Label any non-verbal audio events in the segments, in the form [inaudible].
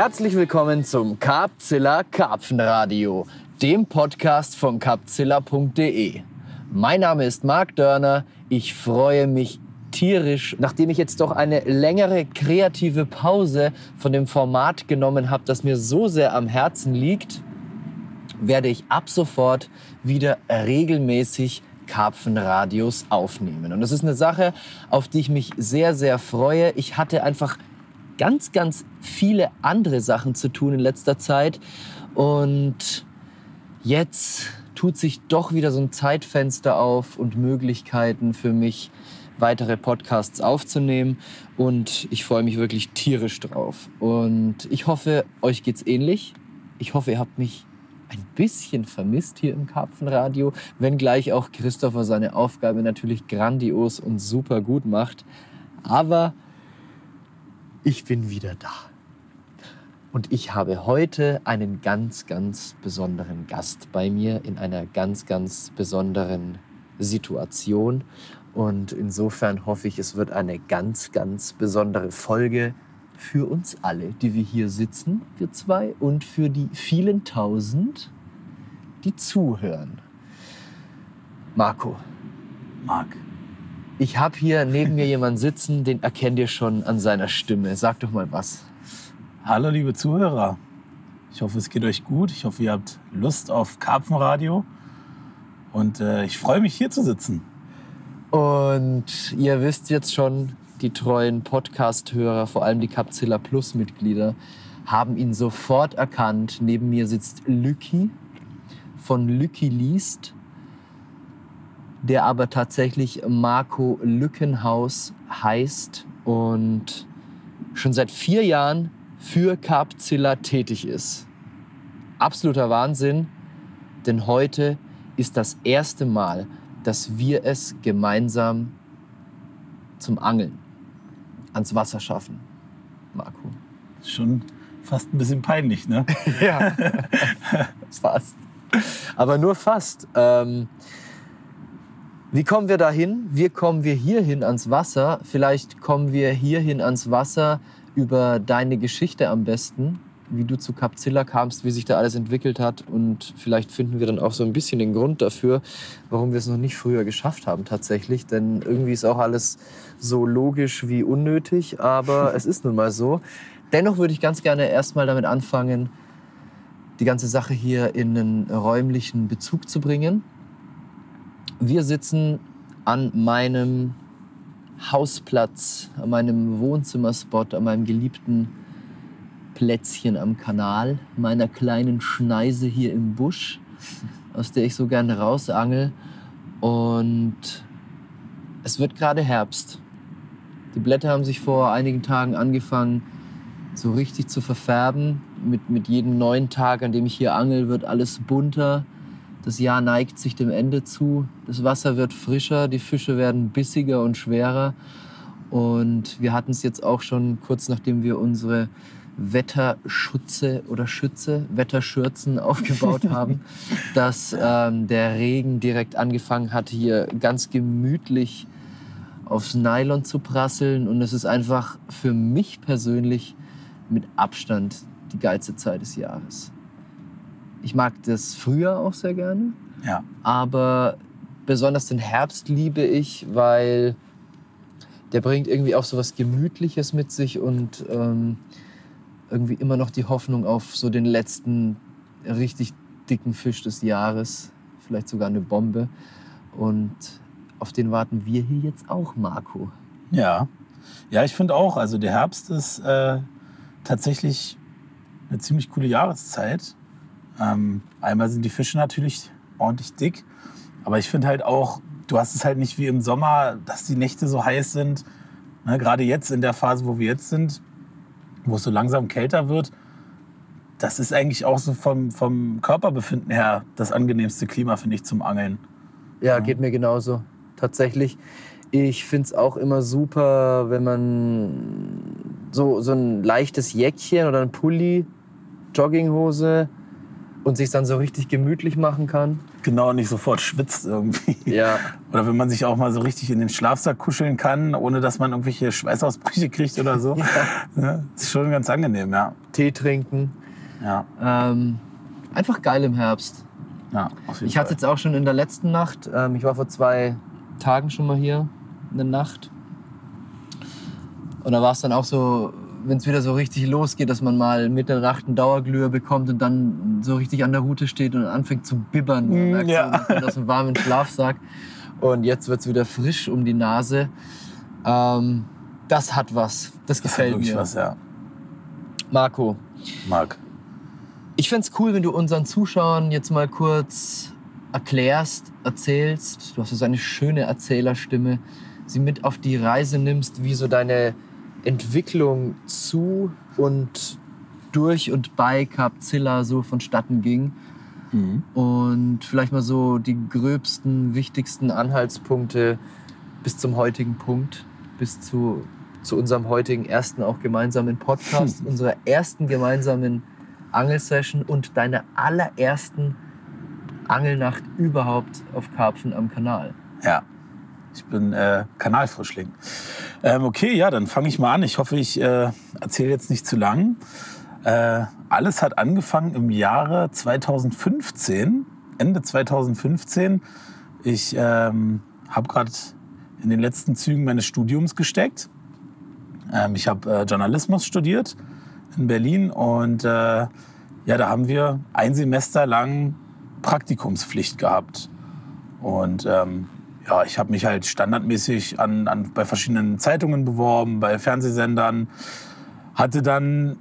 Herzlich willkommen zum Carpzilla Karpfenradio, dem Podcast von carpzilla.de. Mein Name ist Marc Dörner. Ich freue mich tierisch, nachdem ich jetzt doch eine längere kreative Pause von dem Format genommen habe, das mir so sehr am Herzen liegt, werde ich ab sofort wieder regelmäßig Karpfenradios aufnehmen. Und das ist eine Sache, auf die ich mich sehr, sehr freue. Ich hatte einfach ganz, ganz viele andere Sachen zu tun in letzter Zeit. Und jetzt tut sich doch wieder so ein Zeitfenster auf und Möglichkeiten für mich, weitere Podcasts aufzunehmen. Und ich freue mich wirklich tierisch drauf. Und ich hoffe, euch geht's ähnlich. Ich hoffe, ihr habt mich ein bisschen vermisst hier im Karpfenradio, wenngleich auch Christopher seine Aufgabe natürlich grandios und super gut macht. Aber ich bin wieder da. Und ich habe heute einen ganz, ganz besonderen Gast bei mir in einer ganz, ganz besonderen Situation. Und insofern hoffe ich, es wird eine ganz, ganz besondere Folge für uns alle, die wir hier sitzen, wir zwei, und für die vielen Tausend, die zuhören. Marco. Marc. Ich habe hier neben mir jemanden sitzen, den erkennt ihr schon an seiner Stimme. Sag doch mal was. Hallo liebe Zuhörer. Ich hoffe, es geht euch gut. Ich hoffe, ihr habt Lust auf Karpfenradio. Und äh, ich freue mich, hier zu sitzen. Und ihr wisst jetzt schon, die treuen Podcast-Hörer, vor allem die Capzilla Plus-Mitglieder, haben ihn sofort erkannt. Neben mir sitzt Lücki von Lücki liest der aber tatsächlich Marco Lückenhaus heißt und schon seit vier Jahren für Carpzilla tätig ist. Absoluter Wahnsinn, denn heute ist das erste Mal, dass wir es gemeinsam zum Angeln ans Wasser schaffen. Marco. Schon fast ein bisschen peinlich, ne? [laughs] ja, [laughs] fast. Aber nur fast. Ähm, wie kommen wir dahin? Wie kommen wir hierhin ans Wasser? Vielleicht kommen wir hierhin ans Wasser über deine Geschichte am besten, wie du zu Capzilla kamst, wie sich da alles entwickelt hat. Und vielleicht finden wir dann auch so ein bisschen den Grund dafür, warum wir es noch nicht früher geschafft haben tatsächlich. Denn irgendwie ist auch alles so logisch wie unnötig, aber [laughs] es ist nun mal so. Dennoch würde ich ganz gerne erstmal damit anfangen, die ganze Sache hier in einen räumlichen Bezug zu bringen. Wir sitzen an meinem Hausplatz, an meinem Wohnzimmerspot, an meinem geliebten Plätzchen am Kanal, meiner kleinen Schneise hier im Busch, aus der ich so gerne rausangel. Und es wird gerade Herbst. Die Blätter haben sich vor einigen Tagen angefangen, so richtig zu verfärben. Mit, mit jedem neuen Tag, an dem ich hier angel, wird alles bunter. Das Jahr neigt sich dem Ende zu. Das Wasser wird frischer, die Fische werden bissiger und schwerer. Und wir hatten es jetzt auch schon kurz nachdem wir unsere Wetterschutze oder Schütze, Wetterschürzen [laughs] aufgebaut [laughs] haben, dass ähm, der Regen direkt angefangen hat, hier ganz gemütlich aufs Nylon zu prasseln. Und es ist einfach für mich persönlich mit Abstand die geilste Zeit des Jahres. Ich mag das Frühjahr auch sehr gerne. Ja. Aber besonders den Herbst liebe ich, weil der bringt irgendwie auch so was Gemütliches mit sich und ähm, irgendwie immer noch die Hoffnung auf so den letzten richtig dicken Fisch des Jahres, vielleicht sogar eine Bombe. Und auf den warten wir hier jetzt auch, Marco. Ja, ja, ich finde auch. Also der Herbst ist äh, tatsächlich eine ziemlich coole Jahreszeit. Ähm, einmal sind die Fische natürlich ordentlich dick, aber ich finde halt auch, du hast es halt nicht wie im Sommer, dass die Nächte so heiß sind. Ne, Gerade jetzt in der Phase, wo wir jetzt sind, wo es so langsam kälter wird, das ist eigentlich auch so vom, vom Körperbefinden her das angenehmste Klima, finde ich, zum Angeln. Ja, geht mir genauso. Tatsächlich. Ich finde es auch immer super, wenn man so, so ein leichtes Jäckchen oder ein Pulli, Jogginghose und sich dann so richtig gemütlich machen kann. Genau, nicht sofort schwitzt irgendwie. Ja. [laughs] Oder wenn man sich auch mal so richtig in den Schlafsack kuscheln kann, ohne dass man irgendwelche Schweißausbrüche [laughs] kriegt oder so. Ja. ist schon ganz angenehm, ja. Tee trinken. Ja, Ähm, einfach geil im Herbst. ja auf jeden Ich hatte es jetzt auch schon in der letzten Nacht. Ähm, ich war vor zwei Tagen schon mal hier, eine Nacht. Und da war es dann auch so, wenn es wieder so richtig losgeht, dass man mal mit der Nacht einen Dauerglüher bekommt und dann so richtig an der Route steht und anfängt zu bibbern. Man Mm, merkt ja. so, man aus dem warmen Schlafsack. Und jetzt wird es wieder frisch um die Nase. Ähm, das hat was. Das Das hat gefällt wirklich mir. was, ja. Marco, Marc. ich fände es cool, wenn du unseren Zuschauern jetzt mal kurz erklärst, erzählst. Du hast so eine schöne Erzählerstimme. Sie mit auf die Reise nimmst, wie so deine Entwicklung zu und durch und bei Capzilla so vonstatten ging. Mhm. Und vielleicht mal so die gröbsten, wichtigsten Anhaltspunkte bis zum heutigen Punkt, bis zu, zu unserem heutigen ersten auch gemeinsamen Podcast, unserer ersten gemeinsamen Angelsession und deiner allerersten Angelnacht überhaupt auf Karpfen am Kanal. Ja, ich bin äh, Kanalfrischling. Ähm, okay, ja, dann fange ich mal an. Ich hoffe, ich äh, erzähle jetzt nicht zu lang. Äh, alles hat angefangen im Jahre 2015, Ende 2015. Ich ähm, habe gerade in den letzten Zügen meines Studiums gesteckt. Ähm, ich habe äh, Journalismus studiert in Berlin und äh, ja, da haben wir ein Semester lang Praktikumspflicht gehabt. Und ähm, ja, ich habe mich halt standardmäßig an, an, bei verschiedenen Zeitungen beworben, bei Fernsehsendern. Hatte dann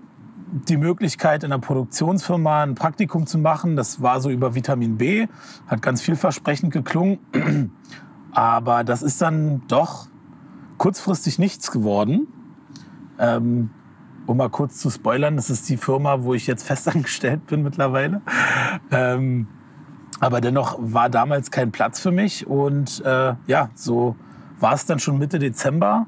die Möglichkeit, in einer Produktionsfirma ein Praktikum zu machen. Das war so über Vitamin B, hat ganz vielversprechend geklungen. [clears throat] Aber das ist dann doch kurzfristig nichts geworden. Ähm, um mal kurz zu spoilern, das ist die Firma, wo ich jetzt [laughs] festangestellt bin mittlerweile. Ähm, aber dennoch war damals kein Platz für mich. Und äh, ja, so war es dann schon Mitte Dezember,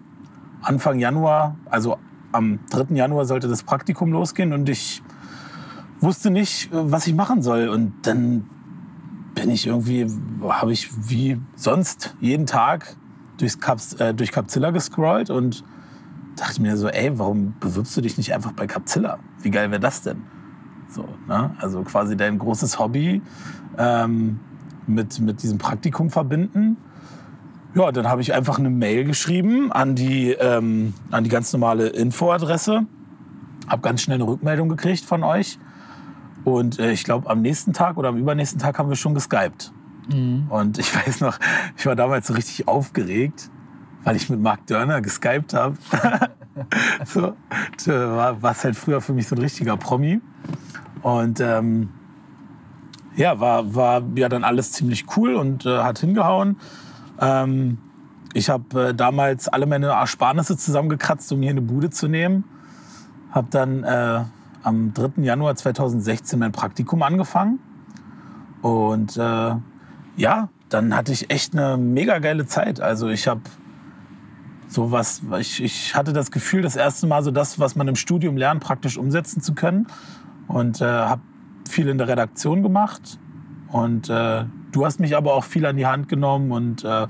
Anfang Januar, also am 3. Januar sollte das Praktikum losgehen und ich wusste nicht, was ich machen soll. Und dann bin ich irgendwie, habe ich wie sonst jeden Tag durchs Caps, äh, durch Capzilla gescrollt und dachte mir so, ey, warum bewirbst du dich nicht einfach bei Capzilla? Wie geil wäre das denn? So, ne? Also quasi dein großes Hobby ähm, mit, mit diesem Praktikum verbinden. Ja, dann habe ich einfach eine Mail geschrieben an die, ähm, an die ganz normale Infoadresse. Habe ganz schnell eine Rückmeldung gekriegt von euch. Und äh, ich glaube, am nächsten Tag oder am übernächsten Tag haben wir schon geskypt. Und ich [laughs] weiß noch, ich war damals so richtig aufgeregt, weil ich mit Mark Dörner geskypt habe. [laughs] so, war es halt früher für mich so ein richtiger Promi. Und ähm, ja, war, war ja dann alles ziemlich cool und äh, hat hingehauen. Ähm, ich habe äh, damals alle meine Ersparnisse zusammengekratzt, um hier eine Bude zu nehmen. Habe dann äh, am 3. Januar 2016 mein Praktikum angefangen. Und äh, ja, dann hatte ich echt eine mega geile Zeit. Also ich habe sowas, ich, ich hatte das Gefühl, das erste Mal so das, was man im Studium lernt, praktisch umsetzen zu können. Und äh, habe viel in der Redaktion gemacht. Und äh, du hast mich aber auch viel an die Hand genommen und äh,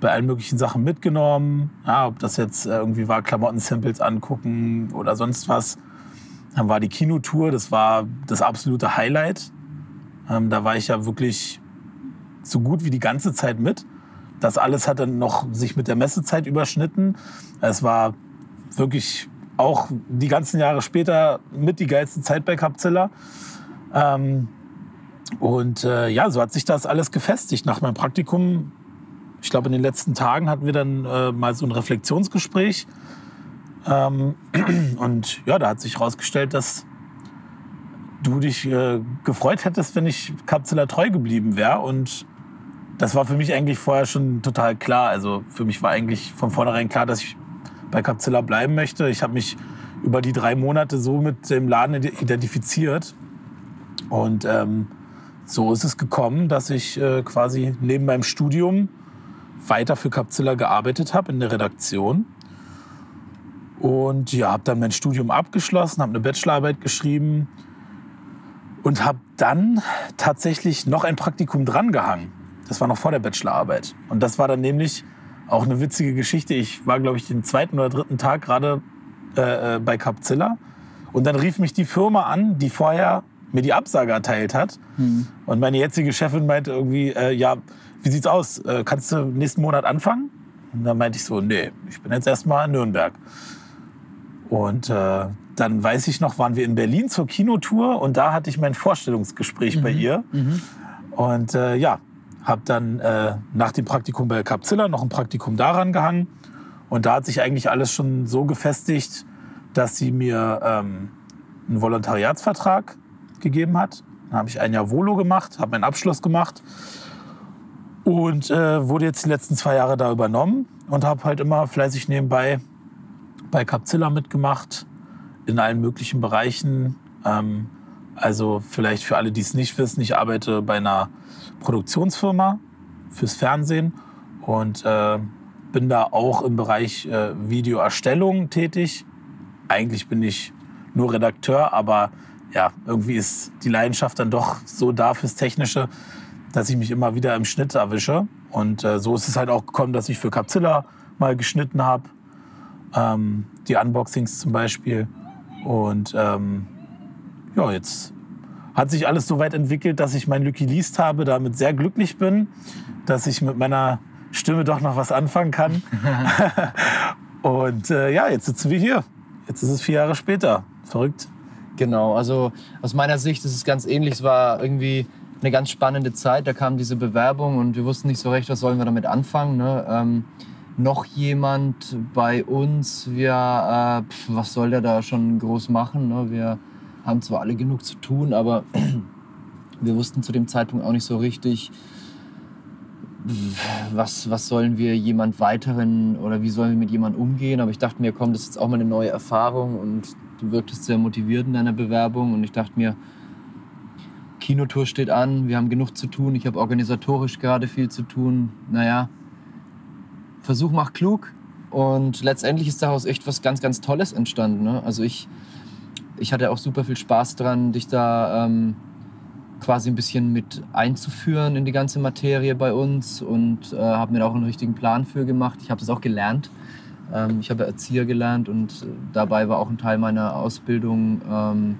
bei allen möglichen Sachen mitgenommen. Ja, ob das jetzt äh, irgendwie war, Klamotten-Samples angucken oder sonst was. Dann war die Kinotour, das war das absolute Highlight. Ähm, da war ich ja wirklich so gut wie die ganze Zeit mit. Das alles hat dann noch sich mit der Messezeit überschnitten. Es war wirklich auch die ganzen Jahre später mit die geilste Zeit bei Capzilla. Ähm, und äh, ja, so hat sich das alles gefestigt. Nach meinem Praktikum, ich glaube in den letzten Tagen hatten wir dann äh, mal so ein Reflexionsgespräch. Ähm, [clears throat] und ja, da hat sich herausgestellt, dass du dich äh, gefreut hättest, wenn ich Capzilla treu geblieben wäre. Und das war für mich eigentlich vorher schon total klar. Also für mich war eigentlich von vornherein klar, dass ich bei Capzilla bleiben möchte. Ich habe mich über die drei Monate so mit dem Laden identifiziert. Und ähm, so ist es gekommen, dass ich äh, quasi neben meinem Studium weiter für Capzilla gearbeitet habe in der Redaktion. Und ja, habe dann mein Studium abgeschlossen, habe eine Bachelorarbeit geschrieben Und habe dann tatsächlich noch ein Praktikum drangehangen. Das war noch vor der Bachelorarbeit. Und das war dann nämlich auch eine witzige Geschichte. Ich war, glaube ich, den zweiten oder dritten Tag gerade äh, äh, bei Capzilla. Und dann rief mich die Firma an, die vorher mir die Absage erteilt hat. Hm. Und meine jetzige Chefin meinte irgendwie, äh, ja, wie sieht's aus? Äh, kannst du nächsten Monat anfangen? Und dann meinte ich so, nee, ich bin jetzt erstmal in Nürnberg. Und äh, dann weiß ich noch, waren wir in Berlin zur Kinotour und da hatte ich mein Vorstellungsgespräch bei ihr. Und äh, ja, habe dann äh, nach dem Praktikum bei Capzilla noch ein Praktikum daran gehangen. Und da hat sich eigentlich alles schon so gefestigt, dass sie mir ähm, einen Volontariatsvertrag gegeben hat. Dann habe ich ein Jahr Volo gemacht, habe meinen Abschluss gemacht und äh, wurde jetzt die letzten zwei Jahre da übernommen und habe halt immer fleißig nebenbei bei Capzilla mitgemacht, in allen möglichen Bereichen. Ähm, also vielleicht für alle, die es nicht wissen, ich arbeite bei einer Produktionsfirma fürs Fernsehen und äh, bin da auch im Bereich äh, Videoerstellung tätig. Eigentlich bin ich nur Redakteur, aber ja, irgendwie ist die Leidenschaft dann doch so da fürs Technische, dass ich mich immer wieder im Schnitt erwische. Und äh, so ist es halt auch gekommen, dass ich für Capzilla mal geschnitten habe. Ähm, die Unboxings zum Beispiel. Und ähm, ja, jetzt hat sich alles so weit entwickelt, dass ich mein Lucky Least habe, damit sehr glücklich bin, dass ich mit meiner Stimme doch noch was anfangen kann. [laughs] [laughs] Und äh, ja, jetzt sitzen wir hier. Jetzt ist es vier Jahre später. Verrückt. Genau, also aus meiner Sicht ist es ganz ähnlich. Es war irgendwie eine ganz spannende Zeit. Da kam diese Bewerbung und wir wussten nicht so recht, was sollen wir damit anfangen. Ne? Ähm, noch jemand bei uns, wir, äh, pf, was soll der da schon groß machen? Ne? Wir haben zwar alle genug zu tun, aber [clears throat] wir wussten zu dem Zeitpunkt auch nicht so richtig, was, was sollen wir jemand weiteren oder wie sollen wir mit jemandem umgehen. Aber ich dachte mir, komm, das ist jetzt auch mal eine neue Erfahrung und du wirktest sehr motiviert in deiner Bewerbung und ich dachte mir, Kinotour steht an, wir haben genug zu tun, ich habe organisatorisch gerade viel zu tun. Naja, Versuch macht klug und letztendlich ist daraus echt was ganz, ganz Tolles entstanden. Ne? Also ich, ich hatte auch super viel Spaß dran, dich da ähm, quasi ein bisschen mit einzuführen in die ganze Materie bei uns und äh, habe mir da auch einen richtigen Plan für gemacht. Ich habe das auch gelernt. Ähm, ich habe Erzieher gelernt und äh, dabei war auch ein Teil meiner Ausbildung, ähm,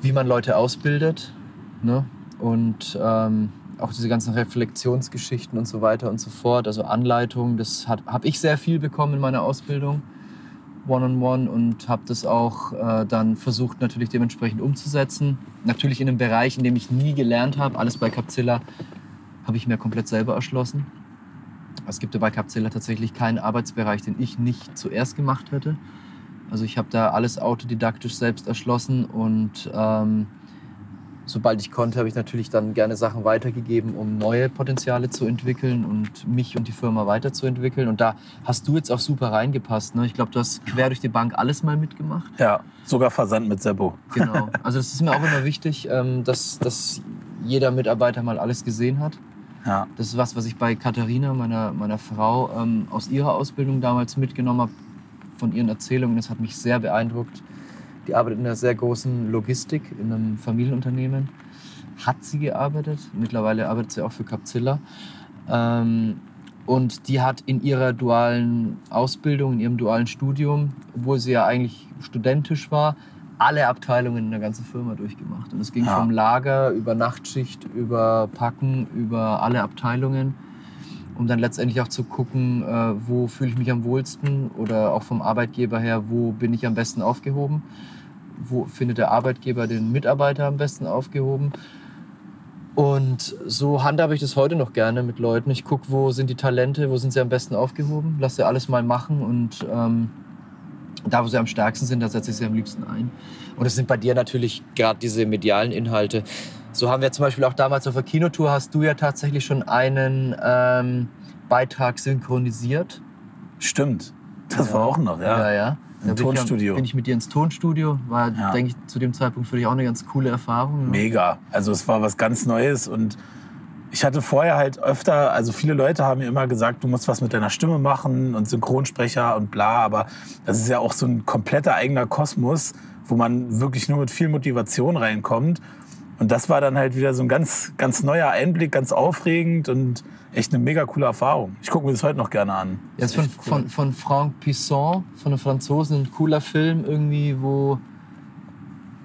wie man Leute ausbildet. Ne? Und ähm, auch diese ganzen Reflexionsgeschichten und so weiter und so fort, also Anleitungen, das habe ich sehr viel bekommen in meiner Ausbildung, One-on-One, und habe das auch äh, dann versucht natürlich dementsprechend umzusetzen. Natürlich in einem Bereich, in dem ich nie gelernt habe, alles bei Capzilla habe ich mir komplett selber erschlossen. Es gibt ja bei Capzilla tatsächlich keinen Arbeitsbereich, den ich nicht zuerst gemacht hätte. Also ich habe da alles autodidaktisch selbst erschlossen und ähm, sobald ich konnte, habe ich natürlich dann gerne Sachen weitergegeben, um neue Potenziale zu entwickeln und mich und die Firma weiterzuentwickeln. Und da hast du jetzt auch super reingepasst. Ne? Ich glaube, du hast quer durch die Bank alles mal mitgemacht. Ja, sogar Versand mit Seppo. Genau. Also das ist mir auch immer wichtig, ähm, dass, dass jeder Mitarbeiter mal alles gesehen hat. Ja. Das ist was, was ich bei Katharina, meiner, meiner Frau, ähm, aus ihrer Ausbildung damals mitgenommen habe, von ihren Erzählungen. Das hat mich sehr beeindruckt. Die arbeitet in einer sehr großen Logistik, in einem Familienunternehmen. Hat sie gearbeitet. Mittlerweile arbeitet sie auch für Capzilla. Ähm, und die hat in ihrer dualen Ausbildung, in ihrem dualen Studium, obwohl sie ja eigentlich studentisch war, alle Abteilungen in der ganzen Firma durchgemacht. Und es ging Ja. vom Lager über Nachtschicht, über Packen, über alle Abteilungen, um dann letztendlich auch zu gucken, äh, wo fühle ich mich am wohlsten oder auch vom Arbeitgeber her, wo bin ich am besten aufgehoben, wo findet der Arbeitgeber den Mitarbeiter am besten aufgehoben. Und so handhabe ich das heute noch gerne mit Leuten. Ich gucke, wo sind die Talente, wo sind sie am besten aufgehoben, lasse sie alles mal machen und ähm, da, wo sie am stärksten sind, da setze ich sie am liebsten ein. Und es sind bei dir natürlich gerade diese medialen Inhalte. So haben wir zum Beispiel auch damals auf der Kinotour, hast du ja tatsächlich schon einen ähm, Beitrag synchronisiert. Stimmt. Das Ja. war auch noch, ja. ja. ja. Im Da bin ich Tonstudio. Bin ich mit dir ins Tonstudio. War, Ja. denke ich, zu dem Zeitpunkt für dich auch eine ganz coole Erfahrung. Mega. Also es war was ganz Neues und ich hatte vorher halt öfter, also viele Leute haben mir immer gesagt, du musst was mit deiner Stimme machen und Synchronsprecher und bla, aber das ist ja auch so ein kompletter eigener Kosmos, wo man wirklich nur mit viel Motivation reinkommt. Und das war dann halt wieder so ein ganz, ganz neuer Einblick, ganz aufregend und echt eine mega coole Erfahrung. Ich gucke mir das heute noch gerne an. Ja, ist von, cool. von, von Franck Pisson, von den Franzosen, ein cooler Film irgendwie, wo,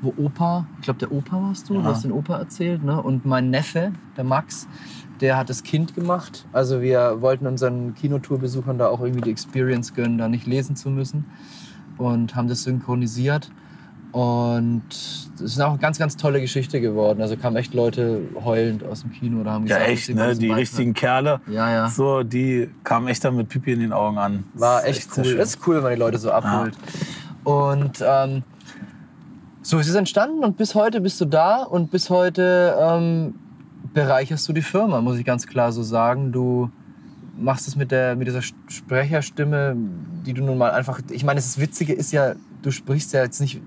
wo Opa, ich glaube der Opa warst du, Ja. du hast den Opa erzählt, ne? und mein Neffe, der Max, der hat das Kind gemacht. Also wir wollten unseren Kinotourbesuchern da auch irgendwie die Experience gönnen, da nicht lesen zu müssen und haben das synchronisiert. Und es ist auch eine ganz, ganz tolle Geschichte geworden. Also kamen echt Leute heulend aus dem Kino oder haben ja, gesagt, echt, sie ne? Die richtigen Kerle. Ja, ja. So, die kamen echt dann mit Pipi in den Augen an. War echt sehr cool. Das ist cool, wenn man die Leute so abholt. Und ähm, so ist es entstanden und bis heute bist du da und bis heute ähm, bereicherst du die Firma, muss ich ganz klar so sagen. Du machst es mit, der, mit dieser Sprecherstimme, die du nun mal einfach. Ich meine, das Witzige ist ja, du sprichst ja jetzt nicht.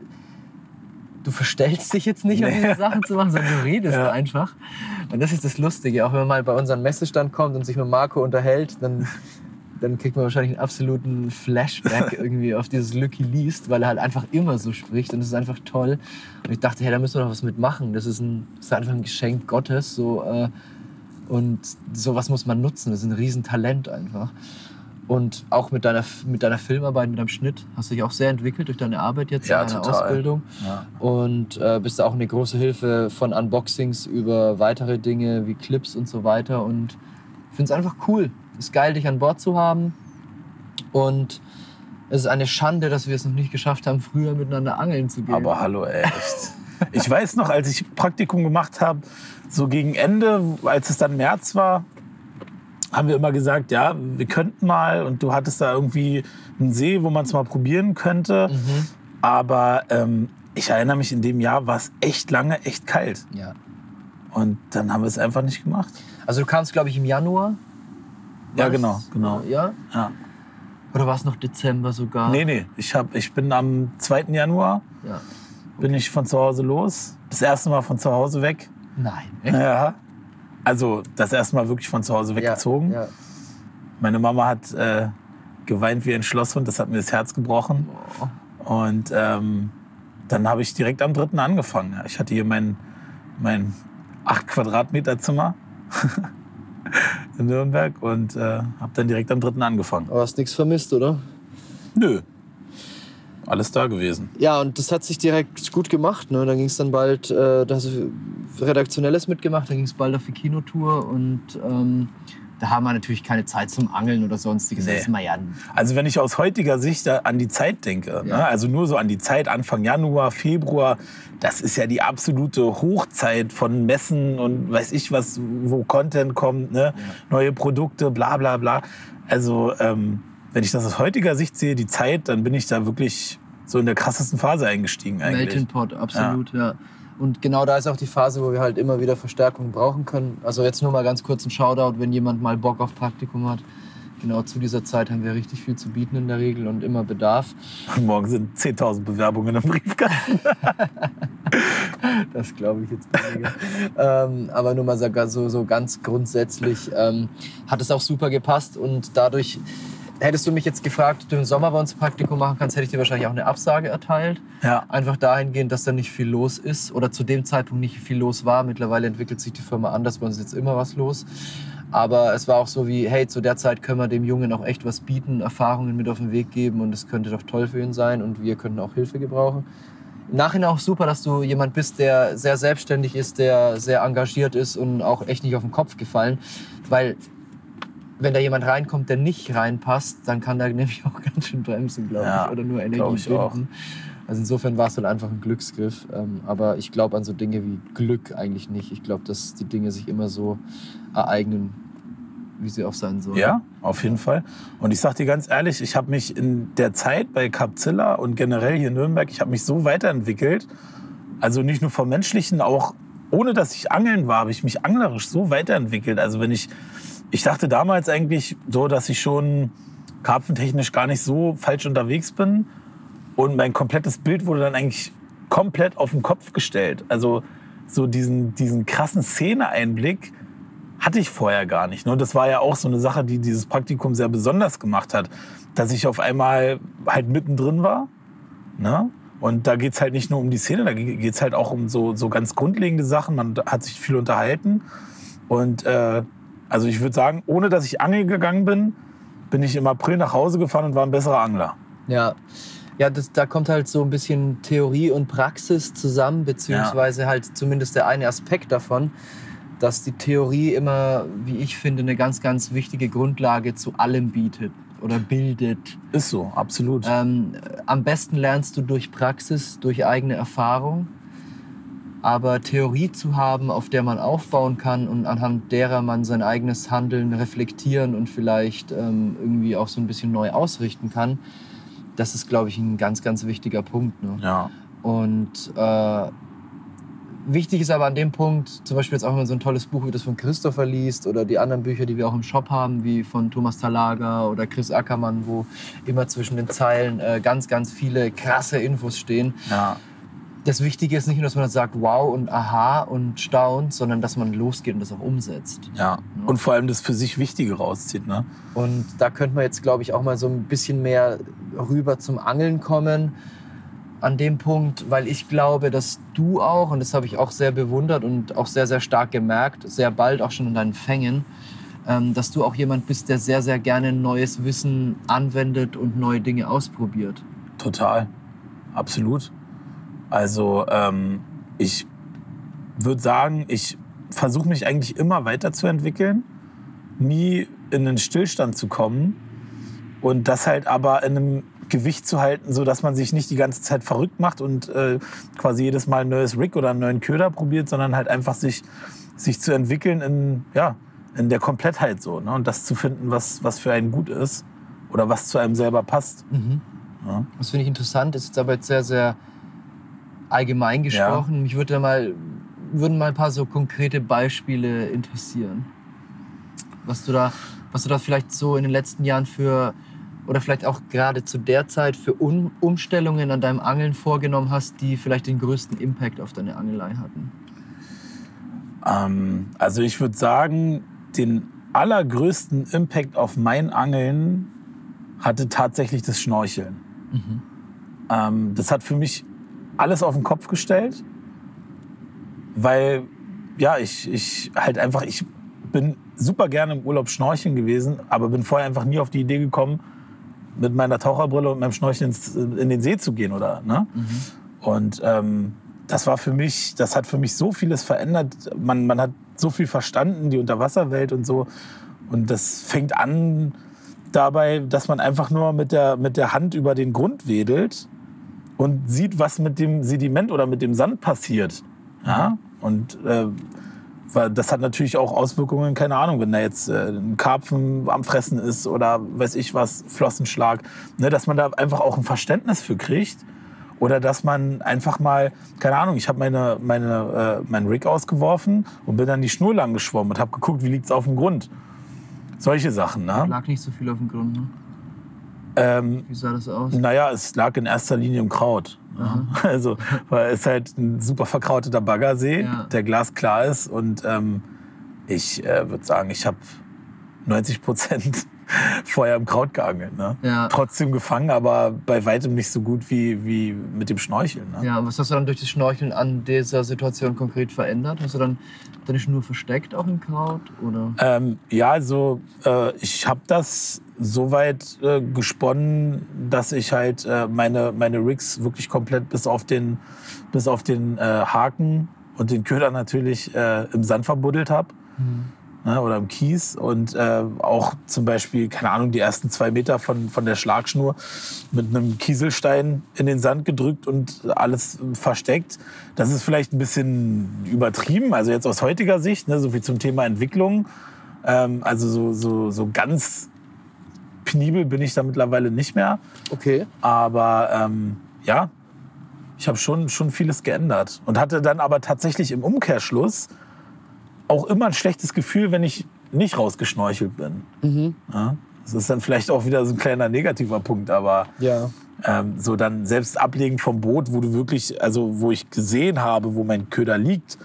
Du verstellst dich jetzt nicht, um Nee. diese Sachen zu machen, sondern du redest [laughs] Ja. einfach. Und das ist das Lustige. Auch wenn man mal bei unserem Messestand kommt und sich mit Marco unterhält, dann dann kriegt man wahrscheinlich einen absoluten Flashback [laughs] irgendwie auf dieses Lucky Least, weil er halt einfach immer so spricht und das ist einfach toll. Und ich dachte, hey, da müssen wir doch was mitmachen. Das ist, ein, das ist einfach ein Geschenk Gottes. So, äh, und sowas muss man nutzen. Das ist ein Riesentalent einfach. Und auch mit deiner, mit deiner Filmarbeit, mit deinem Schnitt, hast du dich auch sehr entwickelt durch deine Arbeit jetzt Ja, in deiner total. Ausbildung. Ja. Und äh, bist auch eine große Hilfe von Unboxings über weitere Dinge wie Clips und so weiter. Und ich finde es einfach cool. Ist geil, dich an Bord zu haben. Und es ist eine Schande, dass wir es noch nicht geschafft haben, früher miteinander angeln zu gehen. Aber hallo, echt. Ich weiß noch, als ich Praktikum gemacht habe, so gegen Ende, als es dann März war, haben wir immer gesagt, ja, wir könnten mal und du hattest da irgendwie einen See, wo man es mal probieren könnte. Mhm. Aber ähm, ich erinnere mich, in dem Jahr war es echt lange, echt kalt. Ja. Und dann haben wir es einfach nicht gemacht. Also du kamst, glaube ich, im Januar. Ja, genau, genau. Ja? Ja. Oder war es noch Dezember sogar? Nee, nee, ich, hab, ich bin am 2. Januar Ja. bin ich von zu Hause los. Das erste Mal von zu Hause weg. Nein. Echt? Ja. Also das erste Mal wirklich von zu Hause weggezogen. Ja. Meine Mama hat äh, geweint wie ein Schlosshund, das hat mir das Herz gebrochen. Oh. Und ähm, dann habe ich direkt am dritten angefangen. Ja, Ich hatte hier mein, mein 8 Quadratmeter Zimmer [laughs] in Nürnberg und äh, habe dann direkt am dritten angefangen. Aber hast nichts vermisst, oder? Nö, alles da gewesen. Ja, und das hat sich direkt gut gemacht. Ne? Dann ging es dann bald, äh, da hast du Redaktionelles mitgemacht, dann ging es bald auf die Kinotour und ähm, da haben wir natürlich keine Zeit zum Angeln oder sonstiges. Nee. Das ja Also wenn ich aus heutiger Sicht an die Zeit denke, Ja. ne? also nur so an die Zeit Anfang Januar, Februar, das ist ja die absolute Hochzeit von Messen und weiß ich was, wo Content kommt, ne? neue Produkte, bla bla bla. Also ähm, wenn ich das aus heutiger Sicht sehe, die Zeit, dann bin ich da wirklich so in der krassesten Phase eingestiegen eigentlich. Melting Pot, absolut, ja. Und genau da ist auch die Phase, wo wir halt immer wieder Verstärkung brauchen können. Also jetzt nur mal ganz kurz ein Shoutout, wenn jemand mal Bock auf Praktikum hat. Genau zu dieser Zeit haben wir richtig viel zu bieten in der Regel und immer Bedarf. [laughs] Morgen sind 10.000 Bewerbungen im Briefkasten. [laughs] Das glaube ich jetzt weniger. ähm, aber nur mal so, so, so ganz grundsätzlich ähm, hat es auch super gepasst und dadurch hättest du mich jetzt gefragt, ob du im Sommer bei uns ein Praktikum machen kannst, hätte ich dir wahrscheinlich auch eine Absage erteilt. Ja. Einfach dahingehend, dass da nicht viel los ist oder zu dem Zeitpunkt nicht viel los war. Mittlerweile entwickelt sich die Firma anders, bei uns ist jetzt immer was los. Aber es war auch so wie, hey, zu der Zeit können wir dem Jungen auch echt was bieten, Erfahrungen mit auf den Weg geben und es könnte doch toll für ihn sein und wir könnten auch Hilfe gebrauchen. Im Nachhinein auch super, dass du jemand bist, der sehr selbstständig ist, der sehr engagiert ist und auch echt nicht auf den Kopf gefallen. Weil wenn da jemand reinkommt, der nicht reinpasst, dann kann der nämlich [laughs] auch ganz schön bremsen, glaube Ja, ich. Oder nur Energie binden. Also insofern war es halt einfach ein Glücksgriff. Ähm, aber ich glaube an so Dinge wie Glück eigentlich nicht. Ich glaube, dass die Dinge sich immer so ereignen, wie sie auch sein sollen. Ja, auf jeden Fall. Und ich sag dir ganz ehrlich, ich habe mich in der Zeit bei Capzilla und generell hier in Nürnberg, ich habe mich so weiterentwickelt. Also nicht nur vom Menschlichen, auch ohne dass ich angeln war, habe ich mich anglerisch so weiterentwickelt. Also wenn ich, ich dachte damals eigentlich so, dass ich schon karpfentechnisch gar nicht so falsch unterwegs bin. Und mein komplettes Bild wurde dann eigentlich komplett auf den Kopf gestellt. Also so diesen, diesen krassen Szeneeinblick hatte ich vorher gar nicht. Ne? Und das war ja auch so eine Sache, die dieses Praktikum sehr besonders gemacht hat, dass ich auf einmal halt mittendrin war. Ne? Und da geht es halt nicht nur um die Szene, da geht es halt auch um so, so ganz grundlegende Sachen. Man hat sich viel unterhalten. Und äh, also ich würde sagen, ohne dass ich angeln gegangen bin, bin ich im April nach Hause gefahren und war ein besserer Angler. Ja. Ja, das, da kommt halt so ein bisschen Theorie und Praxis zusammen, beziehungsweise ja. halt zumindest der eine Aspekt davon, dass die Theorie immer, wie ich finde, eine ganz, ganz wichtige Grundlage zu allem bietet oder bildet. Ist so, absolut. Ähm, am besten lernst du durch Praxis, durch eigene Erfahrung. Aber Theorie zu haben, auf der man aufbauen kann und anhand derer man sein eigenes Handeln reflektieren und vielleicht ähm, irgendwie auch so ein bisschen neu ausrichten kann, das ist, glaube ich, ein ganz, ganz wichtiger Punkt. Ne? Ja. Und äh, wichtig ist aber an dem Punkt, zum Beispiel jetzt auch, wenn man so ein tolles Buch wie das von Christopher liest oder die anderen Bücher, die wir auch im Shop haben, wie von Thomas Talaga oder Chris Ackermann, wo immer zwischen den Zeilen äh, ganz, ganz viele krasse Infos stehen. Ja. Das Wichtige ist nicht nur, dass man sagt wow und aha und staunt, sondern dass man losgeht und das auch umsetzt. Ja, und vor allem das für sich Wichtige rauszieht. Ne? Und da könnte man jetzt, glaube ich, auch mal so ein bisschen mehr rüber zum Angeln kommen an dem Punkt, weil ich glaube, dass du auch, und das habe ich auch sehr bewundert und auch sehr, sehr stark gemerkt, sehr bald auch schon in deinen Fängen, ähm, dass du auch jemand bist, der sehr, sehr gerne neues Wissen anwendet und neue Dinge ausprobiert. Total, absolut. Also ähm, ich würde sagen, ich versuche mich eigentlich immer weiterzuentwickeln, nie in einen Stillstand zu kommen und das halt aber in einem Gewicht zu halten, so dass man sich nicht die ganze Zeit verrückt macht und äh, quasi jedes Mal ein neues Rig oder einen neuen Köder probiert, sondern halt einfach sich, sich zu entwickeln in, ja, in der Komplettheit so. Ne? Und das zu finden, was, was für einen gut ist oder was zu einem selber passt. Mhm. Ja. Das finde ich interessant, ist jetzt aber jetzt sehr, sehr allgemein gesprochen. Ja. Mich würde mal, würden mal ein paar so konkrete Beispiele interessieren. Was du da, was du da vielleicht so in den letzten Jahren für oder vielleicht auch gerade zu der Zeit für um Umstellungen an deinem Angeln vorgenommen hast, die vielleicht den größten Impact auf deine Angelei hatten? Ähm, also ich würde sagen, den allergrößten Impact auf mein Angeln hatte tatsächlich das Schnorcheln. Mhm. Ähm, das hat für mich alles auf den Kopf gestellt, weil ja, ich, ich halt einfach, ich bin super gerne im Urlaub schnorcheln gewesen, aber bin vorher einfach nie auf die Idee gekommen, mit meiner Taucherbrille und meinem Schnorcheln ins, in den See zu gehen oder ne? Mhm. Und ähm, das war für mich, das hat für mich so vieles verändert. Man, man hat so viel verstanden, die Unterwasserwelt und so. Und das fängt an dabei, dass man einfach nur mit der, mit der Hand über den Grund wedelt und sieht, was mit dem Sediment oder mit dem Sand passiert. Ja? Und äh, das hat natürlich auch Auswirkungen, keine Ahnung, wenn da jetzt äh, ein Karpfen am Fressen ist oder weiß ich was, Flossenschlag, ne, dass man da einfach auch ein Verständnis für kriegt. Oder dass man einfach mal, keine Ahnung, ich habe meine, meine, äh, meinen Rig ausgeworfen und bin dann die Schnur lang geschwommen und habe geguckt, wie liegt es auf dem Grund. Solche Sachen. Ne? Lag nicht so viel auf dem Grund, ne? Ähm, Wie sah das aus? Naja, es lag in erster Linie im Kraut. Ja. [laughs] Also, weil es halt ein super verkrauteter Baggersee, ja. der glasklar ist. Und ähm, ich äh, würde sagen, ich habe 90 Prozent [laughs] vorher im Kraut geangelt. Ne? Ja. Trotzdem gefangen, aber bei weitem nicht so gut wie, wie mit dem Schnorcheln. Ne? Ja, was hast du dann durch das Schnorcheln an dieser Situation konkret verändert? Hast du dann deine Schnur versteckt auch im Kraut? Oder? Ähm, ja, also äh, ich habe das so weit äh, gesponnen, dass ich halt äh, meine, meine Rigs wirklich komplett bis auf den, bis auf den äh, Haken und den Köder natürlich äh, im Sand verbuddelt habe. Mhm ne, oder im Kies und äh, auch zum Beispiel, keine Ahnung, die ersten zwei Meter von, von der Schlagschnur mit einem Kieselstein in den Sand gedrückt und alles versteckt. Das ist vielleicht ein bisschen übertrieben, also jetzt aus heutiger Sicht, ne, so viel zum Thema Entwicklung. Ähm, also so, so, so ganz penibel bin ich da mittlerweile nicht mehr. Okay. Aber ähm, ja, ich habe schon, schon vieles geändert und hatte dann aber tatsächlich im Umkehrschluss auch immer ein schlechtes Gefühl, wenn ich nicht rausgeschnorchelt bin. Mhm. Ja, das ist dann vielleicht auch wieder so ein kleiner negativer Punkt, aber ja. ähm, so dann selbst ablegen vom Boot, wo du wirklich, also wo ich gesehen habe, wo mein Köder liegt,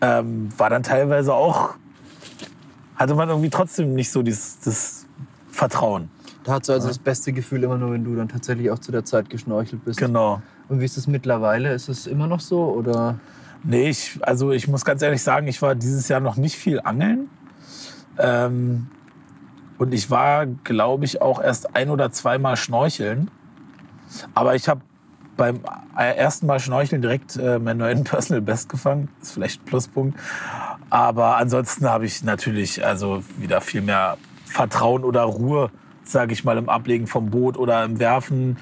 ähm, war dann teilweise auch hatte man irgendwie trotzdem nicht so dieses, das Vertrauen. Da hast du also das beste Gefühl immer nur, wenn du dann tatsächlich auch zu der Zeit geschnorchelt bist. Genau. Und wie ist es mittlerweile? Ist es immer noch so oder? Nee, ich, also ich muss ganz ehrlich sagen, ich war dieses Jahr noch nicht viel angeln. Ähm, und ich war, glaube ich, auch erst ein oder zweimal schnorcheln. Aber ich habe beim ersten Mal schnorcheln direkt äh, meinen neuen [laughs] Personal Best gefangen. ist vielleicht ein Pluspunkt. Aber ansonsten habe ich natürlich also wieder viel mehr Vertrauen oder Ruhe, sage ich mal, im Ablegen vom Boot oder im Werfen.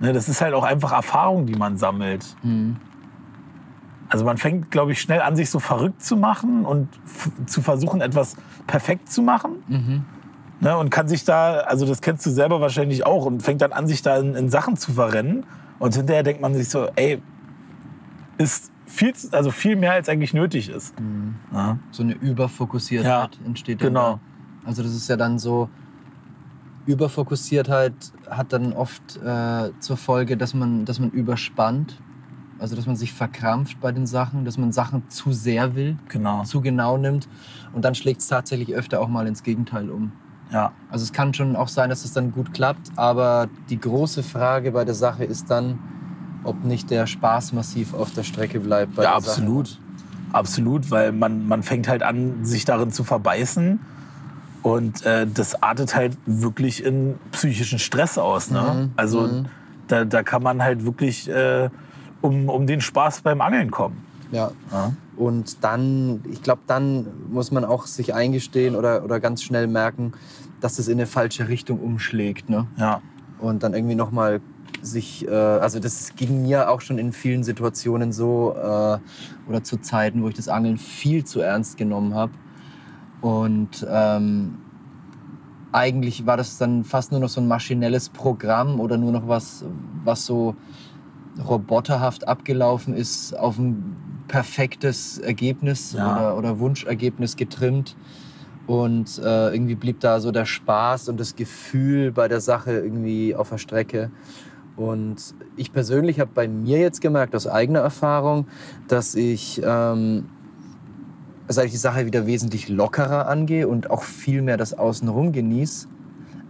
Ne, das ist halt auch einfach Erfahrung, die man sammelt. Mhm. Also man fängt, glaube ich, schnell an, sich so verrückt zu machen und zu versuchen, etwas perfekt zu machen. Mhm. Ne, und kann sich da, also das kennst du selber wahrscheinlich auch, und fängt dann an, sich da in, in Sachen zu verrennen. Und hinterher denkt man sich so, ey, ist viel, also viel mehr als eigentlich nötig ist. Mhm. Ja. So eine Überfokussiertheit entsteht. dann genau. da. Also das ist ja dann so, Überfokussiertheit hat dann oft äh, zur Folge, dass man, dass man überspannt. Also dass man sich verkrampft bei den Sachen, dass man Sachen zu sehr will, Genau. zu genau nimmt. Und dann schlägt es tatsächlich öfter auch mal ins Gegenteil um. Ja. Also es kann schon auch sein, dass es dann gut klappt, aber die große Frage bei der Sache ist dann, ob nicht der Spaß massiv auf der Strecke bleibt. Bei Ja, der Sache. absolut. Absolut, weil man, man fängt halt an, sich darin zu verbeißen. Und äh, das artet halt wirklich in psychischen Stress aus. Ne? Mhm, Also mhm. da, da kann man halt wirklich äh, um, um den Spaß beim Angeln kommen. Ja. Ja? Und dann, ich glaube, dann muss man auch sich eingestehen oder, oder ganz schnell merken, dass es in eine falsche Richtung umschlägt. Ne? Ja. Und dann irgendwie nochmal sich, äh, also das ging mir auch schon in vielen Situationen so äh, oder zu Zeiten, wo ich das Angeln viel zu ernst genommen habe. Und ähm, eigentlich war das dann fast nur noch so ein maschinelles Programm oder nur noch was, was so roboterhaft abgelaufen ist, auf ein perfektes Ergebnis Ja. oder, oder Wunschergebnis getrimmt. Und äh, irgendwie blieb da so der Spaß und das Gefühl bei der Sache irgendwie auf der Strecke. Und ich persönlich habe bei mir jetzt gemerkt, aus eigener Erfahrung, dass ich, ähm, seit ich die Sache wieder wesentlich lockerer angehe und auch viel mehr das Außenrum genieße,